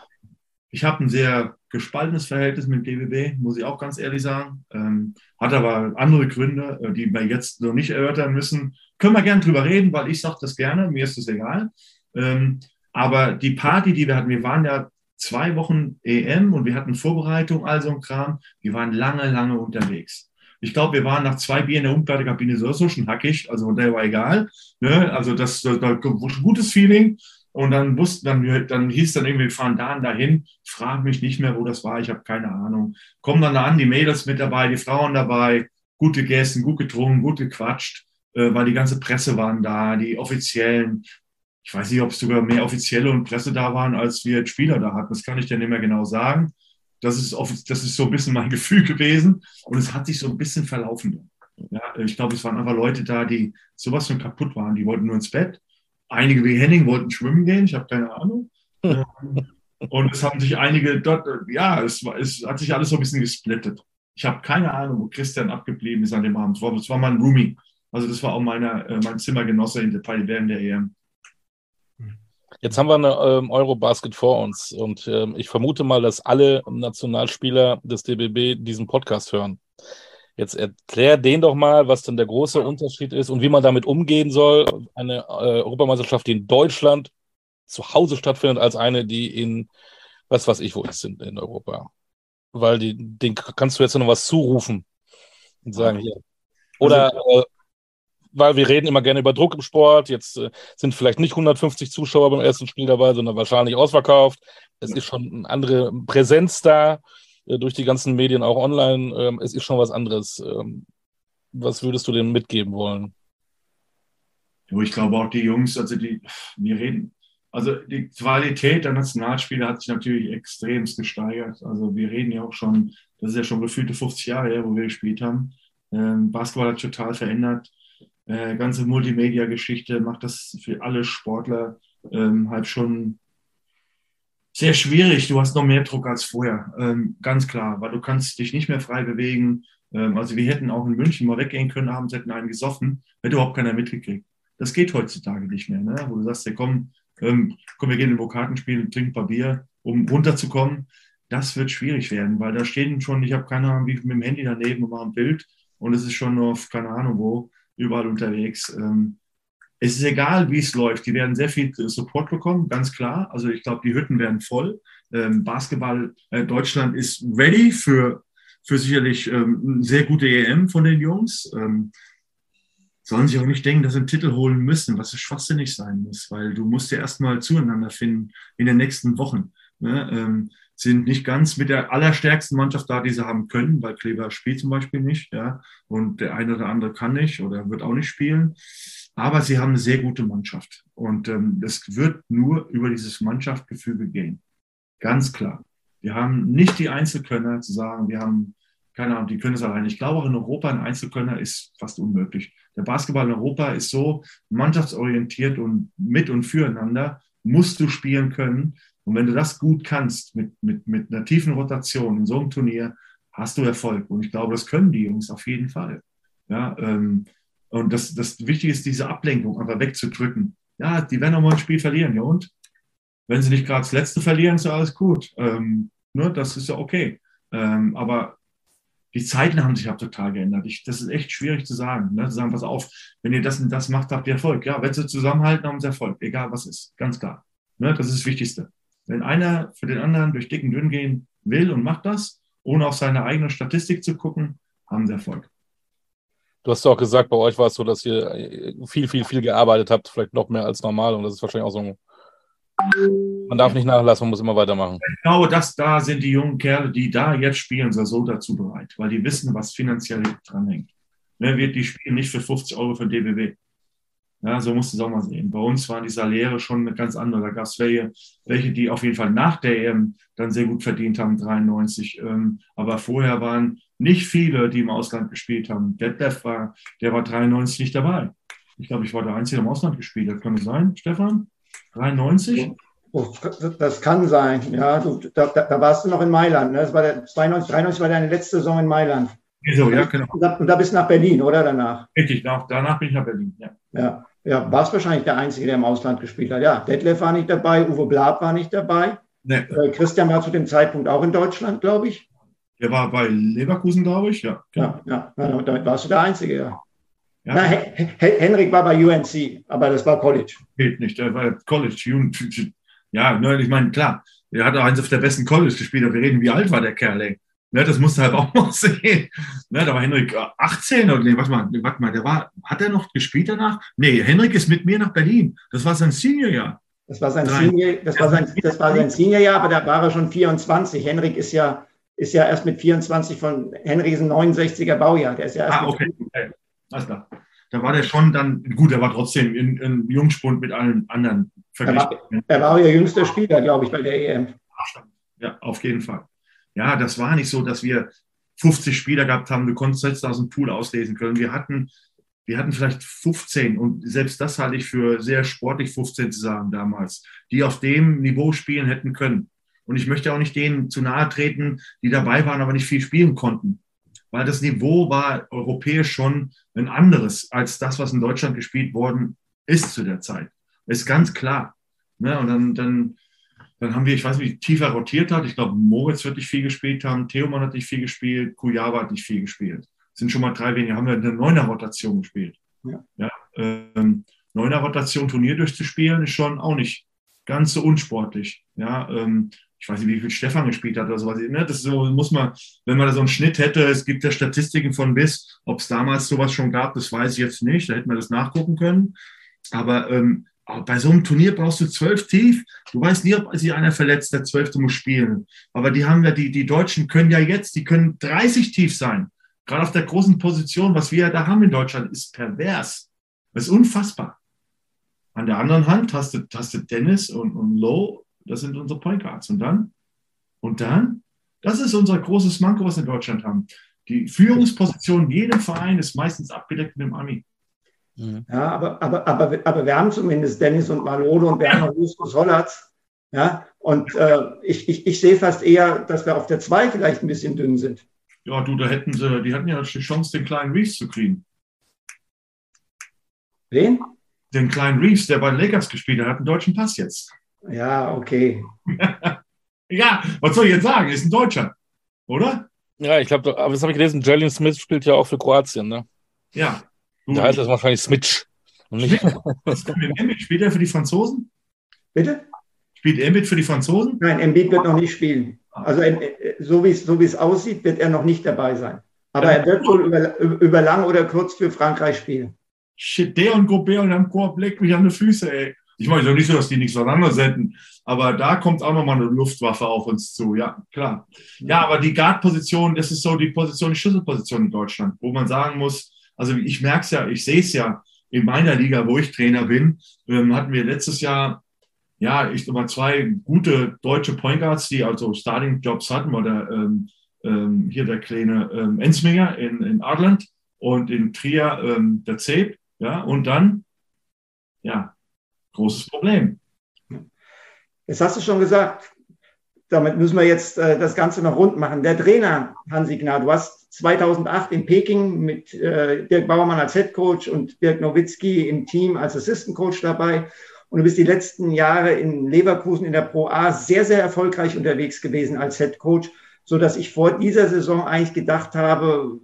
ich habe ein sehr gespaltenes Verhältnis mit DBB, muss ich auch ganz ehrlich sagen. Ähm, hat aber andere Gründe, äh, die wir jetzt noch nicht erörtern müssen. Können wir gerne drüber reden, weil ich sage das gerne, mir ist das egal. Ähm, aber die Party, die wir hatten, wir waren ja zwei Wochen EM und wir hatten Vorbereitung, also ein Kram. Wir waren lange, lange unterwegs. Ich glaube, wir waren nach zwei Bier in der Umkleidekabine so schon hackig, also der war egal. Ne? Also das, das, das gutes Feeling. Und dann wussten, dann, dann hieß dann irgendwie, wir fahren da und dahin. Frag mich nicht mehr, wo das war. Ich habe keine Ahnung. Kommen dann da an, die Mädels mit dabei, die Frauen dabei, gut gegessen, gut getrunken, gut gequatscht, äh, weil die ganze Presse waren da, die Offiziellen. Ich weiß nicht, ob es sogar mehr Offizielle und Presse da waren, als wir Spieler da hatten. Das kann ich dir nicht mehr genau sagen. Das ist, das ist so ein bisschen mein Gefühl gewesen. Und es hat sich so ein bisschen verlaufen. Ja, ich glaube, es waren einfach Leute da, die sowas von kaputt waren. Die wollten nur ins Bett Einige wie Henning wollten schwimmen gehen, ich habe keine Ahnung. Und es haben sich einige dort, ja, es, war, es hat sich alles so ein bisschen gesplittet. Ich habe keine Ahnung, wo Christian abgeblieben ist an dem Abend. Das war, mein Roomie. Also das war auch meine, äh, mein Zimmergenosse in der, während der EM.
Jetzt haben wir eine ähm, Eurobasket vor uns und ähm, ich vermute mal, dass alle Nationalspieler des DBB diesen Podcast hören. Jetzt erklär den doch mal, was denn der große Unterschied ist und wie man damit umgehen soll. Eine äh, Europameisterschaft, die in Deutschland zu Hause stattfindet, als eine, die in, was weiß ich, wo ist in, in Europa. Weil die, den kannst du jetzt noch was zurufen und sagen, hier. Oder also, äh, weil wir reden immer gerne über Druck im Sport. Jetzt äh, sind vielleicht nicht 150 Zuschauer beim ersten Spiel dabei, sondern wahrscheinlich ausverkauft. Es ist schon eine andere Präsenz da. Äh, durch die ganzen Medien auch online. Ähm, es ist schon was anderes. Ähm, was würdest du denn mitgeben wollen?
Ich glaube auch die Jungs, also die, wir reden, also die Qualität der Nationalspiele hat sich natürlich extremst gesteigert. Also wir reden ja auch schon, das ist ja schon gefühlte 50 Jahre her, wo wir gespielt haben. Ähm, Basketball hat total verändert. Äh, ganze Multimedia-Geschichte macht das für alle Sportler ähm, halt schon sehr schwierig. Du hast noch mehr Druck als vorher, ähm, ganz klar, weil du kannst dich nicht mehr frei bewegen. Ähm, also wir hätten auch in München mal weggehen können, abends hätten einen gesoffen, hätte überhaupt keiner mitgekriegt. Das geht heutzutage nicht mehr, ne? wo du sagst, ja, komm, ähm, komm, wir gehen in den Karten spielen, trinken ein paar Bier, um runterzukommen. Das wird schwierig werden, weil da stehen schon, ich habe keine Ahnung, wie mit dem Handy daneben und mache ein Bild und es ist schon auf, keine Ahnung wo, überall unterwegs. Ähm, es ist egal, wie es läuft. Die werden sehr viel Support bekommen, ganz klar. Also ich glaube, die Hütten werden voll. Ähm, Basketball äh, Deutschland ist ready für, für sicherlich ähm, eine sehr gute EM von den Jungs. Sollen sich auch nicht denken, dass sie einen Titel holen müssen, was schwachsinnig sein muss, weil du musst ja erstmal zueinander finden in den nächsten Wochen. Ne? Sind nicht ganz mit der allerstärksten Mannschaft da, die sie haben können, weil Kleber spielt zum Beispiel nicht, ja, und der eine oder andere kann nicht oder wird auch nicht spielen. Aber sie haben eine sehr gute Mannschaft und ähm, es wird nur über dieses Mannschaftsgefüge gehen. Ganz klar. Wir haben nicht die Einzelkönner zu sagen, wir haben, keine Ahnung, die können es alleine. Ich glaube auch in Europa ein Einzelkönner ist fast unmöglich. Der Basketball in Europa ist so mannschaftsorientiert und mit und füreinander musst du spielen können. Und wenn du das gut kannst, mit, mit, mit einer tiefen Rotation in so einem Turnier, hast du Erfolg. Und ich glaube, das können die Jungs auf jeden Fall. Ja, ähm, und das, das Wichtige ist, diese Ablenkung einfach wegzudrücken. Ja, die werden auch mal ein Spiel verlieren, ja und? Wenn sie nicht gerade das letzte verlieren, ist ja alles gut. Ähm, ne, das ist ja okay. Ähm, aber die Zeiten haben sich ja total geändert. Ich, das ist echt schwierig zu sagen. Ne? Zu sagen, pass auf, wenn ihr das und das macht, habt ihr Erfolg. Ja, wenn sie zusammenhalten, haben sie Erfolg. Egal was ist. Ganz klar. Ne? Das ist das Wichtigste. Wenn einer für den anderen durch dick und dünn gehen will und macht das, ohne auf seine eigene Statistik zu gucken, haben sie Erfolg.
Du hast ja auch gesagt, bei euch war es so, dass ihr viel, viel, viel gearbeitet habt, vielleicht noch mehr als normal. Und das ist wahrscheinlich auch so ein. Man darf nicht nachlassen, man muss immer weitermachen.
Glaube, dass da sind die jungen Kerle, die da jetzt spielen, so dazu bereit, weil die wissen, was finanziell dran hängt. Wer wird die spielen nicht für 50 Euro für DBW? Ja, so musst du es auch mal sehen. Bei uns waren die Saläre schon eine ganz andere. Da gab es welche, welche, die auf jeden Fall nach der EM dann sehr gut verdient haben, 93. Ähm, aber vorher waren nicht viele, die im Ausland gespielt haben. Detlef war, der war 93 nicht dabei. Ich glaube, ich war der Einzige, der im Ausland gespielt hat. Kann das sein, Stefan? 93?
Oh, das kann sein, ja. Du, da, da, warst du noch in Mailand. Ne? Das war der 92, 93 war deine letzte Saison in Mailand.
So, ja, genau.
Und da, und da bist du nach Berlin, oder danach?
Richtig, danach bin ich nach Berlin, ja.
Ja, ja warst wahrscheinlich der Einzige, der im Ausland gespielt hat. Ja, Detlef war nicht dabei, Uwe Blab war nicht dabei. Nee. Äh, Christian war zu dem Zeitpunkt auch in Deutschland, glaube ich.
Der war bei Leverkusen, glaube ich, ja.
Ja, ja, ja, damit warst du der Einzige, ja. Ja. Na, Henrik war bei UNC, aber das war College.
Geht nicht, der war College. Ja, ne, ich meine, klar, er hat auch eins auf der besten College gespielt, aber wir reden, wie alt war der Kerl, ey? Ne, das musst du halt auch mal sehen. Ne, da war Henrik 18 oder nee, warte mal, warte mal, der war, hat er noch gespielt danach? Nee, Henrik ist mit mir nach Berlin. Das war sein Seniorjahr.
Das war sein Senior, das war sein, das war sein Seniorjahr, aber da war er schon 24. Henrik ist ja ist ja erst mit 24 von Henry ist ein 69er Baujahr. Der ist ja erst
ah, okay. Alles klar. Da war der schon dann, gut, er war trotzdem in, in Jungspund mit allen anderen
verglichen. Er war, er war auch ihr jüngster Spieler, glaube ich, bei der EM.
Ja, auf jeden Fall. Ja, das war nicht so, dass wir 50 Spieler gehabt haben, du konntest jetzt aus dem Pool auslesen können. Wir hatten, wir hatten vielleicht 15 und selbst das halte ich für sehr sportlich, 15 zu sagen damals, die auf dem Niveau spielen hätten können. Und ich möchte auch nicht denen zu nahe treten, die dabei waren, aber nicht viel spielen konnten. Weil das Niveau war europäisch schon ein anderes als das, was in Deutschland gespielt worden ist zu der Zeit. Ist ganz klar. Ne? Und dann, dann, dann haben wir, ich weiß nicht, wie tiefer rotiert hat. Ich glaube, Moritz wird nicht viel gespielt haben, Theoman hat nicht viel gespielt, Kujava hat nicht viel gespielt. Sind schon mal drei weniger. Haben wir eine neuner Rotation gespielt. Ja. ja ähm, neuner Rotation Turnier durchzuspielen, ist schon auch nicht ganz so unsportlich. Ja, ähm, ich weiß nicht, wie viel Stefan gespielt hat oder sowas. Ne? Das so, muss man, wenn man da so einen Schnitt hätte, es gibt ja Statistiken von bis, ob es damals sowas schon gab, das weiß ich jetzt nicht, da hätten wir das nachgucken können. Aber ähm, bei so einem Turnier brauchst du zwölf tief. Du weißt nie, ob sich einer verletzt, der zwölfte muss spielen. Aber die haben ja, die, die Deutschen können ja jetzt, die können 30 tief sein. Gerade auf der großen Position, was wir ja da haben in Deutschland, ist pervers. Das ist unfassbar. An der anderen Hand hast du, hast du Dennis und, und Lowe das sind unsere Point Guards. Und dann? Und dann? Das ist unser großes Manko, was wir in Deutschland haben. Die Führungsposition in jedem Verein ist meistens abgedeckt mit dem Ami.
Mhm. Ja, aber, aber, aber, aber wir haben zumindest Dennis und Malode und wir haben noch Justus Hollatz. Ja, und äh, ich, ich, ich sehe fast eher, dass wir auf der 2 vielleicht ein bisschen dünn sind.
ja, du, da hätten sie, die hatten ja die Chance, den kleinen Reeves zu kriegen.
Wen?
Den kleinen Reeves, der bei den Lakers gespielt hat, hat einen deutschen Pass jetzt.
Ja, okay.
ja, was soll ich jetzt sagen? Ist ein Deutscher, oder?
Ja, ich glaube, aber das habe ich gelesen, Jalen Smith spielt ja auch für Kroatien, ne?
Ja.
Da heißt das wahrscheinlich Smith. Und nicht
Was kommt mit Embiid? Spielt er für die Franzosen?
Bitte?
Spielt Embiid für die Franzosen?
Nein, Embiid wird noch nicht spielen. Also äh, so wie es so wie es aussieht, wird er noch nicht dabei sein. Aber er wird wohl über, über lang oder kurz für Frankreich spielen.
Shit, der und Gobert und am Korb legt mich an die Füße, ey. Ich meine, doch nicht so, dass die nichts voneinander senden, aber da kommt auch nochmal eine Luftwaffe auf uns zu, ja, klar. Ja, aber die Guard-Position, das ist so die Position, die Schlüsselposition in Deutschland, wo man sagen muss, also ich merke es ja, ich sehe es ja in meiner Liga, wo ich Trainer bin, ähm, hatten wir letztes Jahr, ja, ich sag mal, zwei gute deutsche Point Guards, die also Starting-Jobs hatten, oder ähm, ähm, hier der kleine ähm, Ensminger in, in Adland und in Trier ähm, der Zeb, ja, und dann, ja, großes Problem.
Jetzt hast du schon gesagt, damit müssen wir jetzt äh, das Ganze noch rund machen. Der Trainer, Hansi Gnad, du hast 2008 in Peking mit äh, Dirk Bauermann als Head Coach und Dirk Nowitzki im Team als Assistant Coach dabei. Und du bist die letzten Jahre in Leverkusen in der Pro A sehr, sehr erfolgreich unterwegs gewesen als Head Coach, so dass ich vor dieser Saison eigentlich gedacht habe,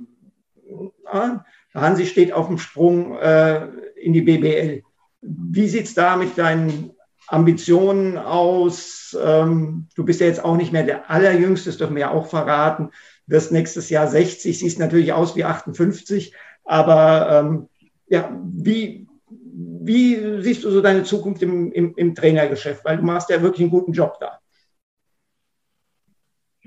ah, Hansi steht auf dem Sprung äh, in die BBL. Wie sieht es da mit deinen Ambitionen aus? Ähm, du bist ja jetzt auch nicht mehr der Allerjüngste, das dürfen wir ja auch verraten. Wirst nächstes Jahr 60, siehst natürlich aus wie 58. Aber ähm, ja, wie, wie siehst du so deine Zukunft im, im, im Trainergeschäft? Weil du machst ja wirklich einen guten Job da.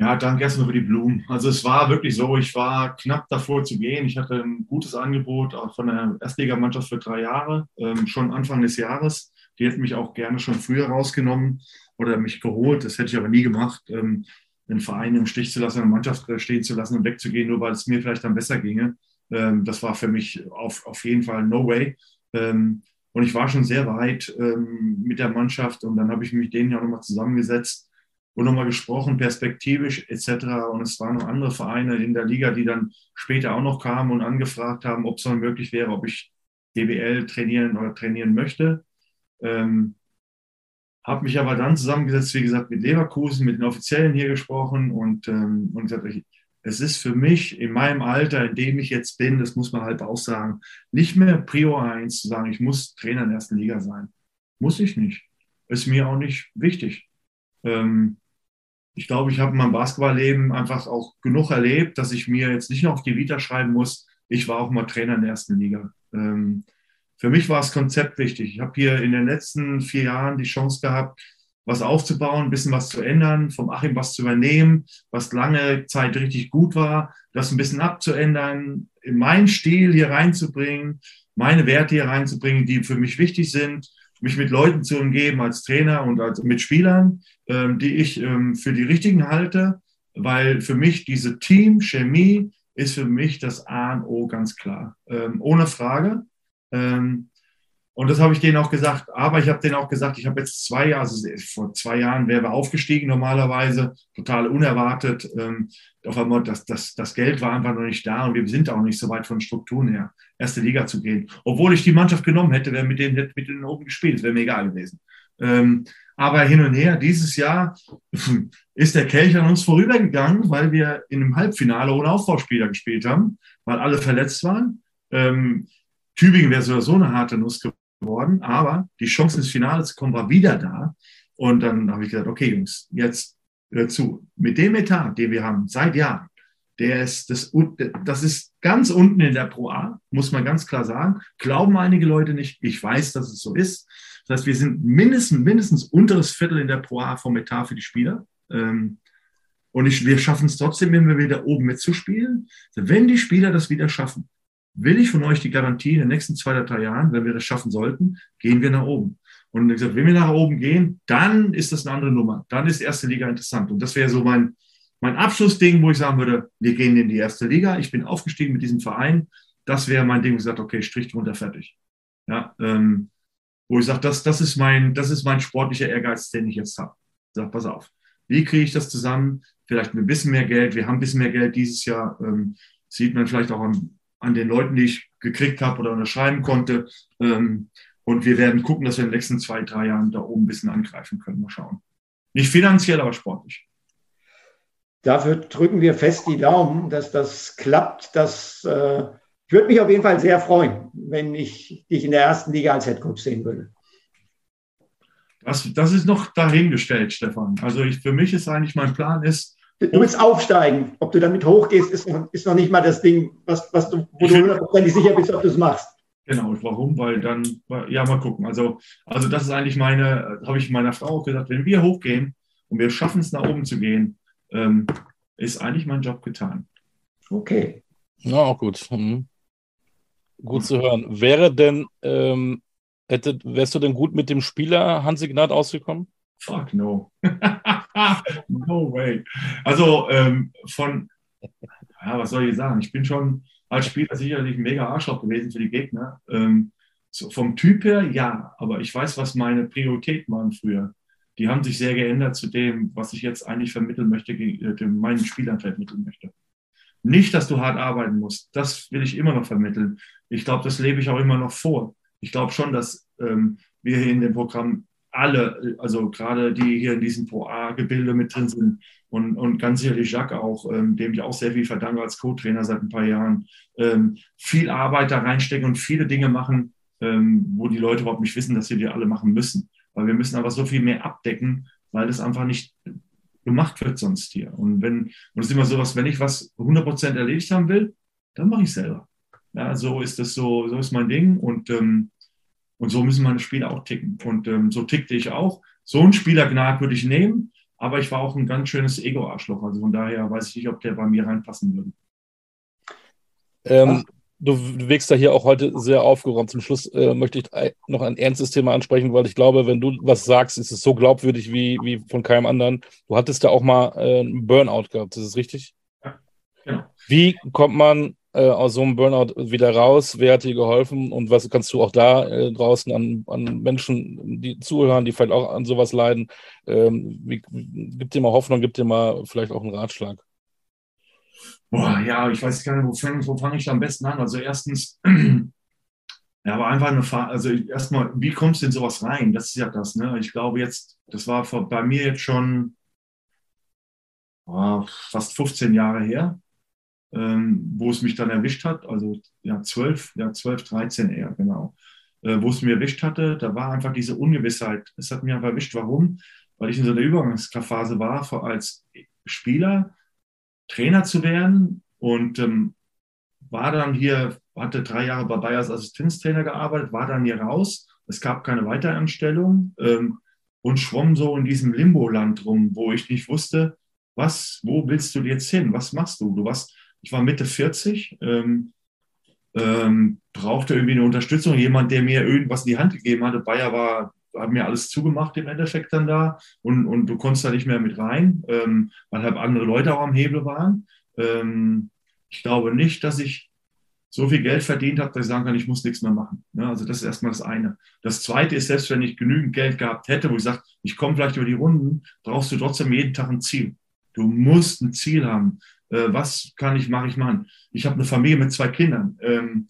Ja, danke erstmal für die Blumen. Also es war wirklich so, ich war knapp davor zu gehen. Ich hatte ein gutes Angebot von der Erstligamannschaft für drei Jahre, ähm, schon Anfang des Jahres. Die hätten mich auch gerne schon früher rausgenommen oder mich geholt. Das hätte ich aber nie gemacht, ähm, den Verein im Stich zu lassen, eine Mannschaft äh, stehen zu lassen und wegzugehen, nur weil es mir vielleicht dann besser ginge. Ähm, das war für mich auf, auf jeden Fall no way. Ähm, und ich war schon sehr weit ähm, mit der Mannschaft und dann habe ich mich denen ja nochmal zusammengesetzt und nochmal gesprochen, perspektivisch etc. Und es waren noch andere Vereine in der Liga, die dann später auch noch kamen und angefragt haben, ob es dann möglich wäre, ob ich DBL trainieren oder trainieren möchte. Ähm, habe mich aber dann zusammengesetzt, wie gesagt, mit Leverkusen, mit den Offiziellen hier gesprochen und, ähm, und gesagt, es ist für mich in meinem Alter, in dem ich jetzt bin, das muss man halt auch sagen, nicht mehr Prior 1 zu sagen, ich muss Trainer in der ersten Liga sein. Muss ich nicht. Ist mir auch nicht wichtig. Ähm, ich glaube, ich habe in meinem Basketballleben einfach auch genug erlebt, dass ich mir jetzt nicht noch auf die Vita schreiben muss, ich war auch mal Trainer in der ersten Liga. Ähm, für mich war das Konzept wichtig. Ich habe hier in den letzten vier Jahren die Chance gehabt, was aufzubauen, ein bisschen was zu ändern, vom Achim was zu übernehmen, was lange Zeit richtig gut war, das ein bisschen abzuändern, in meinen Stil hier reinzubringen, meine Werte hier reinzubringen, die für mich wichtig sind mich mit Leuten zu umgeben als Trainer und als, mit Spielern, ähm, die ich ähm, für die richtigen halte, weil für mich diese Team-Chemie ist für mich das A und O ganz klar, ähm, ohne Frage. Ähm, und das habe ich denen auch gesagt. Aber ich habe denen auch gesagt, ich habe jetzt zwei Jahre, also vor zwei Jahren wären wir aufgestiegen normalerweise, total unerwartet. Ähm, auf einmal, das, das, das Geld war einfach noch nicht da und wir sind auch nicht so weit von Strukturen her, erste Liga zu gehen. Obwohl ich die Mannschaft genommen hätte, wäre mit denen, mit denen oben gespielt, wäre mir egal gewesen. Ähm, aber hin und her, dieses Jahr ist der Kelch an uns vorübergegangen, weil wir in einem Halbfinale ohne Aufbauspieler gespielt haben, weil alle verletzt waren. Ähm, Tübingen wäre so, so eine harte Nuss geworden, aber die Chance ins Finale zu kommen war wieder da. Und dann habe ich gesagt, okay, Jungs, jetzt hört zu. Mit dem Etat, den wir haben seit Jahren, der ist, das, das ist ganz unten in der Pro A, muss man ganz klar sagen. Glauben einige Leute nicht. Ich weiß, dass es so ist. Das heißt, wir sind mindestens, mindestens unteres Viertel in der Pro A vom Etat für die Spieler. Ähm, und ich, wir schaffen es trotzdem immer wieder oben mitzuspielen. Wenn die Spieler das wieder schaffen, will ich von euch die Garantie in den nächsten zwei oder drei Jahren, wenn wir das schaffen sollten, gehen wir nach oben. Und gesagt, wenn wir nach oben gehen, dann ist das eine andere Nummer. Dann ist erste Liga interessant. Und das wäre so mein, mein Abschlussding, wo ich sagen würde, wir gehen in die erste Liga. Ich bin aufgestiegen mit diesem Verein. Das wäre mein Ding, wo ich sage, okay, Strich drunter, fertig. Ja, ähm, wo ich sage, das, das, ist mein, das ist mein sportlicher Ehrgeiz, den ich jetzt habe. Ich sage, pass auf, wie kriege ich das zusammen? vielleicht ein bisschen mehr Geld. Wir haben ein bisschen mehr Geld dieses Jahr. Ähm, sieht man vielleicht auch an, an den Leuten, die ich gekriegt habe oder unterschreiben konnte. Ähm, und wir werden gucken, dass wir in den nächsten zwei, drei Jahren da oben ein bisschen angreifen können. Mal schauen. Nicht finanziell, aber sportlich.
Dafür drücken wir fest die Daumen, dass das klappt. Das, äh, ich würde mich auf jeden Fall sehr freuen, wenn ich dich in der ersten Liga als Headcoach sehen würde.
Das, das ist noch dahingestellt, Stefan. Also ich, für mich ist eigentlich mein Plan ist.
Du willst aufsteigen. Ob du damit hochgehst, ist noch, ist noch nicht mal das Ding, was, was du, wo du hundertprozentig sicher bist, ob du es machst.
Genau, warum? Weil dann, ja, mal gucken. Also, also das ist eigentlich meine, habe ich meiner Frau auch gesagt, wenn wir hochgehen und wir schaffen es nach oben zu gehen, ähm, ist eigentlich mein Job getan.
Okay.
Ja, auch gut. Mhm. Gut zu hören. Wäre denn, ähm, hätte, wärst du denn gut mit dem Spieler Hansi Gnad ausgekommen?
Fuck no. no way. Also ähm, von, ja, was soll ich sagen? Ich bin schon als Spieler sicherlich ein mega Arschloch gewesen für die Gegner. Ähm, so vom Typ her, ja, aber ich weiß, was meine Prioritäten waren früher die haben sich sehr geändert zu dem, was ich jetzt eigentlich vermitteln möchte, äh, meinen Spielern vermitteln möchte. Nicht, dass du hart arbeiten musst. Das will ich immer noch vermitteln. Ich glaube, das lebe ich auch immer noch vor. Ich glaube schon, dass ähm, wir hier in dem Programm alle, also gerade die hier in diesem Pro A-Gebilde mit drin sind und, und ganz sicherlich Jacques auch, ähm, dem ich auch sehr viel verdanke als Co-Trainer seit ein paar Jahren, ähm, viel Arbeit da reinstecken und viele Dinge machen, ähm, wo die Leute überhaupt nicht wissen, dass sie die alle machen müssen weil wir müssen aber so viel mehr abdecken, weil das einfach nicht gemacht wird sonst hier. Und wenn, und es ist immer so was, wenn ich was 100% erledigt haben will, dann mache ich selber. Ja, so ist das so, so ist mein Ding und, ähm, und so müssen meine Spieler auch ticken. Und ähm, so tickte ich auch. So einen Spielergnad würde ich nehmen, aber ich war auch ein ganz schönes Ego-Arschloch. Also von daher weiß ich nicht, ob der bei mir reinpassen würde.
Ähm, du wirkst da hier auch heute sehr aufgeräumt. Zum Schluss äh, möchte ich noch ein ernstes Thema ansprechen, weil ich glaube, wenn du was sagst, ist es so glaubwürdig wie, wie von keinem anderen. Du hattest da auch mal äh, einen Burnout gehabt, ist das richtig? Ja, genau. Wie kommt man äh, aus so einem Burnout wieder raus? Wer hat dir geholfen? Und was kannst du auch da äh, draußen an, an Menschen, die zuhören, die vielleicht auch an sowas leiden, ähm, wie, gib dir mal Hoffnung, gib dir mal vielleicht auch einen Ratschlag.
Boah, ja, ich weiß gar nicht, wo fange fang ich am besten an? Also erstens, ja, aber einfach eine Frage, also erstmal, wie kommst du in sowas rein? Das ist ja das, ne? Ich glaube jetzt, das war bei mir jetzt schon oh, fast 15 Jahre her, ähm, wo es mich dann erwischt hat, also ja, 12, ja, 12, 13 eher, genau. Äh, wo es mir erwischt hatte, da war einfach diese Ungewissheit. Es hat mich einfach erwischt. Warum? Weil ich in so einer Übergangsphase war als Spieler Trainer zu werden und ähm, war dann hier, hatte drei Jahre bei Bayer als Assistenztrainer gearbeitet, war dann hier raus. Es gab keine Weiteranstellung ähm, und schwamm so in diesem Limbo-Land rum, wo ich nicht wusste, was, wo willst du jetzt hin? Was machst du? Du warst, ich war Mitte 40, ähm, ähm, brauchte irgendwie eine Unterstützung, jemand, der mir irgendwas in die Hand gegeben hatte. Bayer war haben mir alles zugemacht im Endeffekt dann da und, und du konntest da nicht mehr mit rein, ähm, weil halt andere Leute auch am Hebel waren. Ähm, ich glaube nicht, dass ich so viel Geld verdient habe, dass ich sagen kann, ich muss nichts mehr machen. Ja, also das ist erstmal das eine. Das zweite ist, selbst wenn ich genügend Geld gehabt hätte, wo ich sage, ich komme vielleicht über die Runden, brauchst du trotzdem jeden Tag ein Ziel. Du musst ein Ziel haben. Äh, was kann ich, mache ich machen? Ich habe eine Familie mit zwei Kindern. Ähm,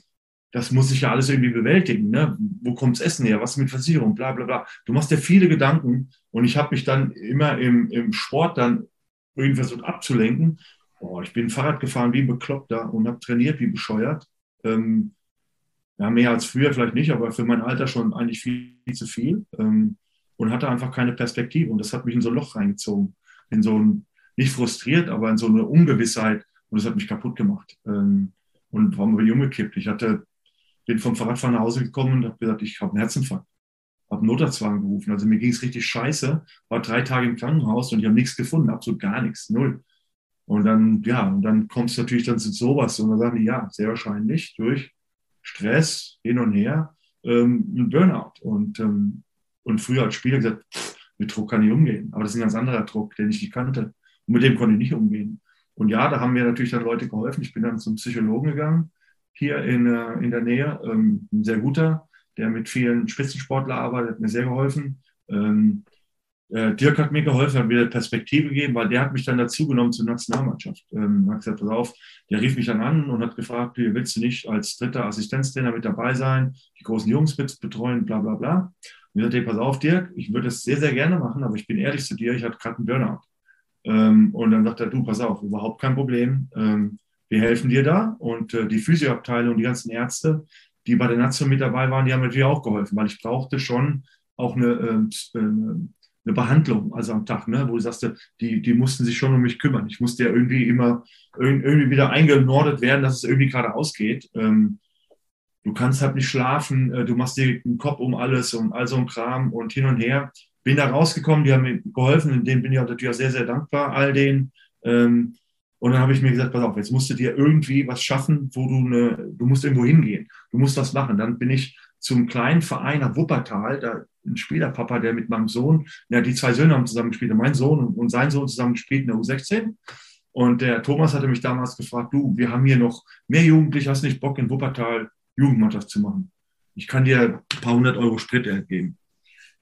das muss ich ja alles irgendwie bewältigen. Ne? Wo kommt's Essen her? Was mit Versicherung? Bla bla bla. Du machst dir viele Gedanken und ich habe mich dann immer im, im Sport dann irgendwie versucht abzulenken. Oh, ich bin Fahrrad gefahren wie ein Bekloppter und habe trainiert wie bescheuert. Ähm, ja, mehr als früher vielleicht nicht, aber für mein Alter schon eigentlich viel, viel zu viel. Ähm, und hatte einfach keine Perspektive. Und das hat mich in so ein Loch reingezogen. In so ein, nicht frustriert, aber in so eine Ungewissheit. Und das hat mich kaputt gemacht. Ähm, und warum bin ich umgekippt? Ich hatte bin vom Fahrradfahren nach Hause gekommen und habe gesagt, ich habe einen Herzinfarkt. Habe einen Notarztwagen gerufen. Also mir ging es richtig scheiße. War drei Tage im Krankenhaus und ich habe nichts gefunden, absolut gar nichts, null. Und dann, ja, und dann kommst du natürlich dann zu sowas und dann sagen die, ja, sehr wahrscheinlich durch Stress hin und her ähm, ein Burnout. Und, ähm, und früher als Spieler gesagt, mit Druck kann ich umgehen. Aber das ist ein ganz anderer Druck, den ich nicht kannte. Und mit dem konnte ich nicht umgehen. Und ja, da haben mir natürlich dann Leute geholfen. Ich bin dann zum Psychologen gegangen hier in, äh, in der Nähe, ähm, ein sehr guter, der mit vielen Spitzensportlern arbeitet, hat mir sehr geholfen. Ähm, äh, Dirk hat mir geholfen, hat mir Perspektive gegeben, weil der hat mich dann dazugenommen zur Nationalmannschaft. Ähm, hat gesagt, pass auf, der rief mich dann an und hat gefragt, willst du nicht als dritter Assistenztrainer mit dabei sein, die großen Jungs betreuen, bla bla bla. Und ich sagte, pass auf, Dirk, ich würde es sehr, sehr gerne machen, aber ich bin ehrlich zu dir, ich hatte gerade einen Burnout. Ähm, und dann sagt er, du, pass auf, überhaupt kein Problem. Ähm, wir helfen dir da. Und äh, die Physioabteilung, die ganzen Ärzte, die bei der Nation mit dabei waren, die haben natürlich auch geholfen, weil ich brauchte schon auch eine, äh, eine Behandlung, also am Tag, ne, wo du sagst, die, die mussten sich schon um mich kümmern. Ich musste ja irgendwie immer irgendwie wieder eingenordet werden, dass es irgendwie gerade ausgeht. Ähm, du kannst halt nicht schlafen, äh, du machst dir den Kopf um alles und all so ein Kram und hin und her. Bin da rausgekommen, die haben mir geholfen, in denen bin ich auch natürlich auch sehr, sehr dankbar, all denen. Ähm, und dann habe ich mir gesagt, pass auf, jetzt musst du dir irgendwie was schaffen, wo du eine, du musst irgendwo hingehen. Du musst was machen. Dann bin ich zum kleinen Verein nach Wuppertal, da ein Spielerpapa, der mit meinem Sohn, ja, die zwei Söhne haben zusammen gespielt, mein Sohn und sein Sohn zusammen gespielt in der U16. Und der Thomas hatte mich damals gefragt, du, wir haben hier noch mehr Jugendliche, hast nicht Bock in Wuppertal Jugendmannschaft zu machen? Ich kann dir ein paar hundert Euro Sprit geben.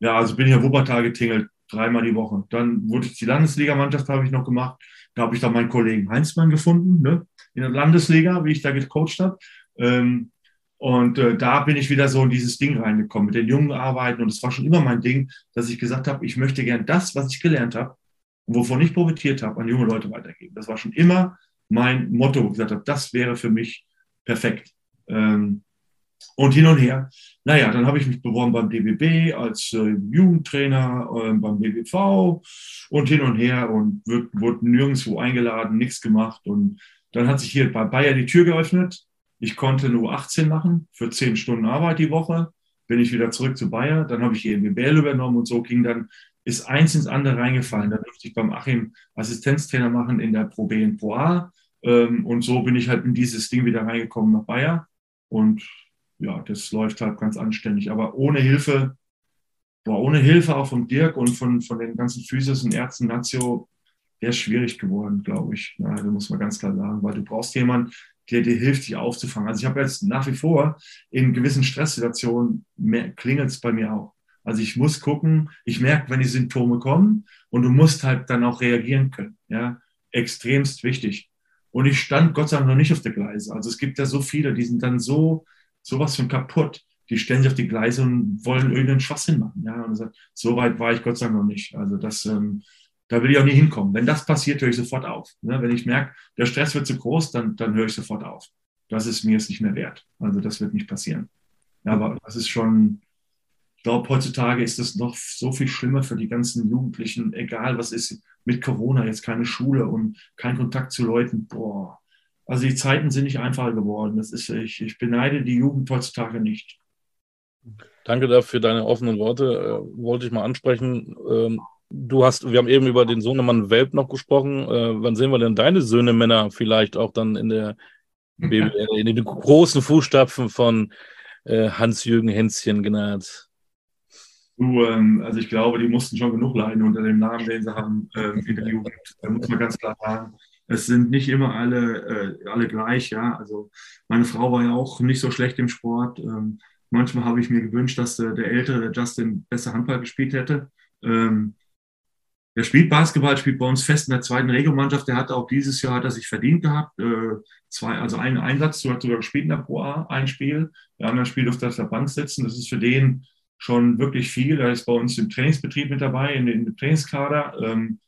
Ja, also bin ich in Wuppertal getingelt, dreimal die Woche. Dann wurde ich die Landesligamannschaft, habe ich noch gemacht. Da habe ich dann meinen Kollegen Heinzmann gefunden, ne? in der Landesliga, wie ich da gecoacht habe. Ähm, und äh, da bin ich wieder so in dieses Ding reingekommen, mit den Jungen arbeiten. Und es war schon immer mein Ding, dass ich gesagt habe, ich möchte gern das, was ich gelernt habe und wovon ich profitiert habe, an junge Leute weitergeben. Das war schon immer mein Motto, wo ich gesagt habe, das wäre für mich perfekt. Ähm, und hin und her. Naja, dann habe ich mich beworben beim DBB als äh, Jugendtrainer, äh, beim BBV und hin und her und wurde nirgendwo eingeladen, nichts gemacht. Und dann hat sich hier bei Bayer die Tür geöffnet. Ich konnte nur 18 machen für 10 Stunden Arbeit die Woche. Bin ich wieder zurück zu Bayer. Dann habe ich hier BBL übernommen und so ging dann, ist eins ins andere reingefallen. Dann durfte ich beim Achim Assistenztrainer machen in der Pro B und Pro A. Ähm, und so bin ich halt in dieses Ding wieder reingekommen nach Bayer. Und ja, das läuft halt ganz anständig. Aber ohne Hilfe, boah, ohne Hilfe auch von Dirk und von, von den ganzen Physios und Ärzten Nazio, wäre schwierig geworden, glaube ich. Ja, da muss man ganz klar sagen, weil du brauchst jemanden, der dir hilft, dich aufzufangen. Also ich habe jetzt nach wie vor in gewissen Stresssituationen klingelt es bei mir auch. Also ich muss gucken, ich merke, wenn die Symptome kommen und du musst halt dann auch reagieren können. Ja, extremst wichtig. Und ich stand Gott sei Dank noch nicht auf der Gleise. Also es gibt ja so viele, die sind dann so sowas von kaputt. Die stellen sich auf die Gleise und wollen irgendeinen Schwachsinn machen. Ja, und sagt, so weit war ich Gott sei Dank noch nicht. Also das, ähm, da will ich auch nie hinkommen. Wenn das passiert, höre ich sofort auf. Ne? Wenn ich merke, der Stress wird zu groß, dann, dann höre ich sofort auf. Das ist mir jetzt nicht mehr wert. Also das wird nicht passieren. Ja, aber das ist schon, ich glaube, heutzutage ist das noch so viel schlimmer für die ganzen Jugendlichen, egal was ist, mit Corona jetzt keine Schule und kein Kontakt zu Leuten. Boah, also die Zeiten sind nicht einfacher geworden. Das ist, ich, ich beneide die Jugend heutzutage nicht.
Danke dafür für deine offenen Worte. Äh, wollte ich mal ansprechen. Ähm, du hast, wir haben eben über den Sohnemann Welp noch gesprochen. Äh, wann sehen wir denn deine Söhne Männer vielleicht auch dann in der BBL, in den großen Fußstapfen von äh, Hans-Jürgen Hänschen genannt?
Du, ähm, also ich glaube, die mussten schon genug leiden unter dem Namen, den sie haben ähm, in der Jugend. Da muss man ganz klar sagen es sind nicht immer alle, äh, alle gleich, ja. Also meine Frau war ja auch nicht so schlecht im Sport. Ähm, manchmal habe ich mir gewünscht, dass der, der ältere, Justin, besser Handball gespielt hätte. Ähm, der spielt Basketball, spielt bei uns fest in der zweiten Regelmannschaft. Der hat auch dieses Jahr hat er sich verdient gehabt. Äh, zwei, also einen Einsatz, du hast sogar gespielt in der Pro A, ein Spiel. Der andere Spiel auf der Bank sitzen. Das ist für den schon wirklich viel. Er ist bei uns im Trainingsbetrieb mit dabei, in, in dem Trainingskader. Ähm,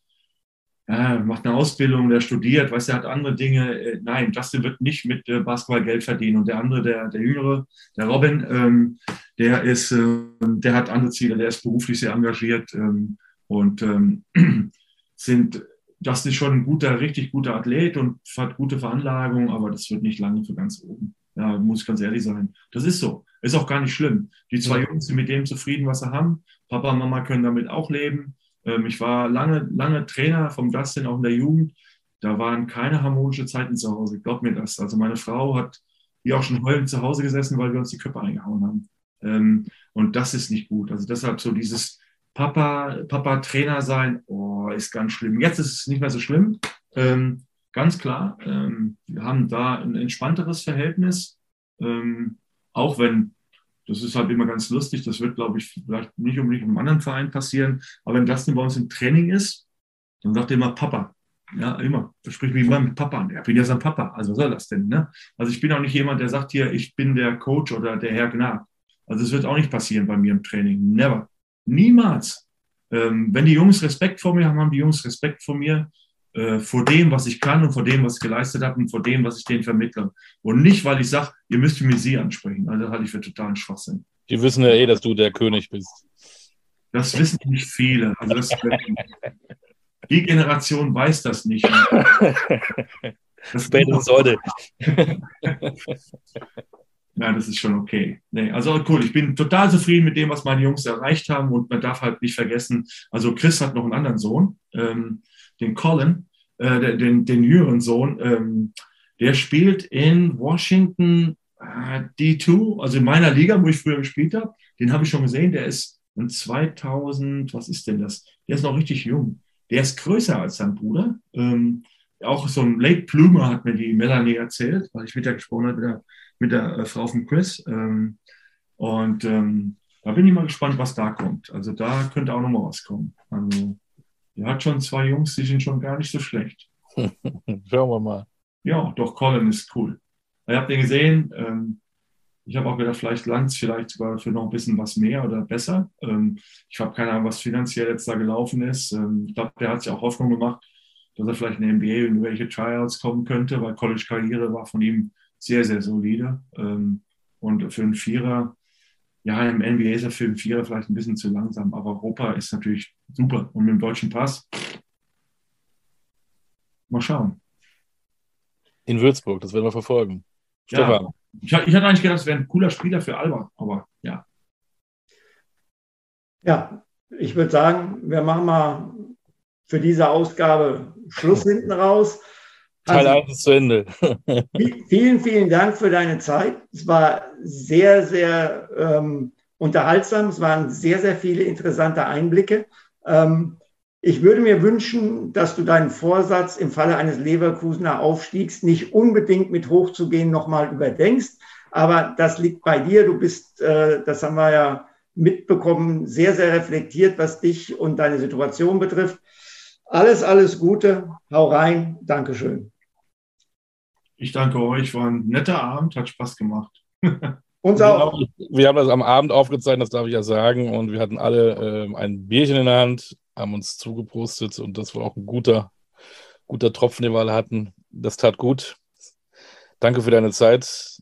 ja, macht eine Ausbildung, der studiert, weiß, er hat andere Dinge. Äh, nein, Justin wird nicht mit äh, Basketball Geld verdienen. Und der andere, der, der Jüngere, der Robin, ähm, der ist, äh, der hat andere Ziele, der ist beruflich sehr engagiert ähm, und ähm, sind, Justin ist schon ein guter, richtig guter Athlet und hat gute Veranlagung, aber das wird nicht lange für ganz oben. Ja, muss ich ganz ehrlich sein. Das ist so. Ist auch gar nicht schlimm. Die zwei Jungs sind mit dem zufrieden, was sie haben. Papa und Mama können damit auch leben. Ähm, ich war lange, lange Trainer vom Justin auch in der Jugend. Da waren keine harmonischen Zeiten zu Hause. Glaub mir das. Also meine Frau hat wie auch schon heulend zu Hause gesessen, weil wir uns die Köpfe eingehauen haben. Ähm, und das ist nicht gut. Also deshalb so dieses Papa, Papa Trainer sein, oh, ist ganz schlimm. Jetzt ist es nicht mehr so schlimm. Ähm, ganz klar. wir haben da ein entspannteres Verhältnis. auch wenn das ist halt immer ganz lustig. Das wird, glaube ich, vielleicht nicht unbedingt im anderen Verein passieren. Aber wenn Dustin bei uns im Training ist, dann sagt er immer Papa. Ja, immer. Das spricht mich immer mit Papa an. Ja, bin ja sein Papa. Also was soll das denn? Ne? Also ich bin auch nicht jemand, der sagt hier, ich bin der Coach oder der Herr Gnad. Also es wird auch nicht passieren bei mir im Training. Never. Niemals. Ähm, wenn die Jungs Respekt vor mir haben, haben die Jungs Respekt vor mir, äh, vor dem, was ich kann und vor dem, was ich geleistet habe und vor dem, was ich denen vermittle. Und nicht, weil ich sage, ihr müsst mir sie ansprechen. Also das halte ich für totalen Schwachsinn.
Die wissen ja eh, dass du der König bist.
Das wissen nicht viele. Also das, die Generation weiß das nicht.
Das Spätestens heute.
Ja, das ist schon okay. Nee, also cool, ich bin total zufrieden mit dem, was meine Jungs erreicht haben und man darf halt nicht vergessen, also Chris hat noch einen anderen Sohn, ähm, den Colin, äh, den, den jüngeren Sohn, ähm, der spielt in Washington äh, D2, also in meiner Liga, wo ich früher gespielt habe. Den habe ich schon gesehen, der ist in 2000, was ist denn das? Der ist noch richtig jung. Der ist größer als sein Bruder. Ähm, auch so ein Late Plumer hat mir die Melanie erzählt, weil ich mit der gesprochen habe, mit der mit der äh, Frau von Chris. Ähm, und ähm, da bin ich mal gespannt, was da kommt. Also da könnte auch noch mal was kommen. Also er hat schon zwei Jungs, die sind schon gar nicht so schlecht.
Schauen wir mal.
Ja, doch, Colin ist cool. Ich habe den gesehen. Ähm, ich habe auch gedacht, vielleicht langt es vielleicht sogar für noch ein bisschen was mehr oder besser. Ähm, ich habe keine Ahnung, was finanziell jetzt da gelaufen ist. Ähm, ich glaube, der hat sich auch Hoffnung gemacht, dass er vielleicht in der NBA in welche Tryouts kommen könnte, weil College-Karriere war von ihm sehr, sehr solide. Ähm, und für einen Vierer, ja, im NBA ist er für einen Vierer vielleicht ein bisschen zu langsam, aber Europa ist natürlich super. Und mit dem deutschen Pass, mal schauen.
In Würzburg, das werden wir verfolgen.
Stefan. Ja, ich, ich hatte eigentlich gedacht, es wäre ein cooler Spieler für Alba, aber ja.
Ja, ich würde sagen, wir machen mal für diese Ausgabe Schluss hinten raus.
Teil also, 1 ist zu Ende.
vielen, vielen Dank für deine Zeit. Es war sehr, sehr ähm, unterhaltsam. Es waren sehr, sehr viele interessante Einblicke. Ähm, ich würde mir wünschen, dass du deinen Vorsatz im Falle eines Leverkusener Aufstiegs nicht unbedingt mit hochzugehen nochmal überdenkst. Aber das liegt bei dir. Du bist, äh, das haben wir ja mitbekommen, sehr, sehr reflektiert, was dich und deine Situation betrifft. Alles, alles Gute. Hau rein. Dankeschön.
Ich danke euch, war ein netter Abend, hat Spaß gemacht.
Uns auch. Wir haben das am Abend aufgezeichnet, das darf ich ja sagen. Und wir hatten alle äh, ein Bierchen in der Hand, haben uns zugeprostet und das war auch ein guter, guter Tropfen, den wir alle hatten. Das tat gut. Danke für deine Zeit,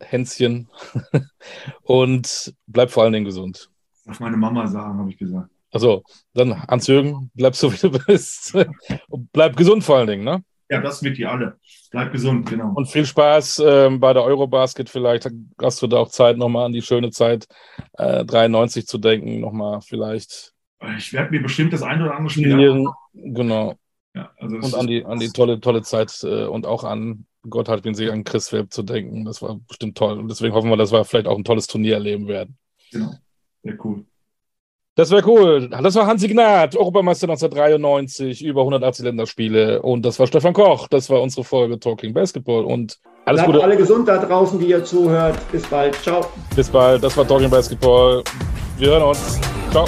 Hänschen. und bleib vor allen Dingen gesund.
Darf meine Mama sagen, habe ich gesagt.
Also, dann Hans-Jürgen, bleib so wie du bist. und bleib gesund vor allen Dingen, ne?
Ja, das mit ihr alle. Bleib gesund, genau.
Und viel Spaß ähm, bei der Eurobasket. Vielleicht hast du da auch Zeit, nochmal an die schöne Zeit äh, 93 zu denken. Nochmal vielleicht.
Ich werde mir bestimmt das eine oder andere Spiel.
Genau.
Ja, also
und an die, an die tolle, tolle Zeit äh, und auch an Gott hat den See an Chris Webb zu denken. Das war bestimmt toll. Und deswegen hoffen wir, dass wir vielleicht auch ein tolles Turnier erleben werden.
Genau. Sehr cool.
Das wäre cool. Das war Hansi Gnad, Europameister 1993, über 180 Länderspiele. Und das war Stefan Koch. Das war unsere Folge Talking Basketball. Und alles
Bleibt
Gute.
alle gesund da draußen, die ihr zuhört. Bis bald. Ciao.
Bis bald. Das war Talking Basketball. Wir hören uns. Ciao.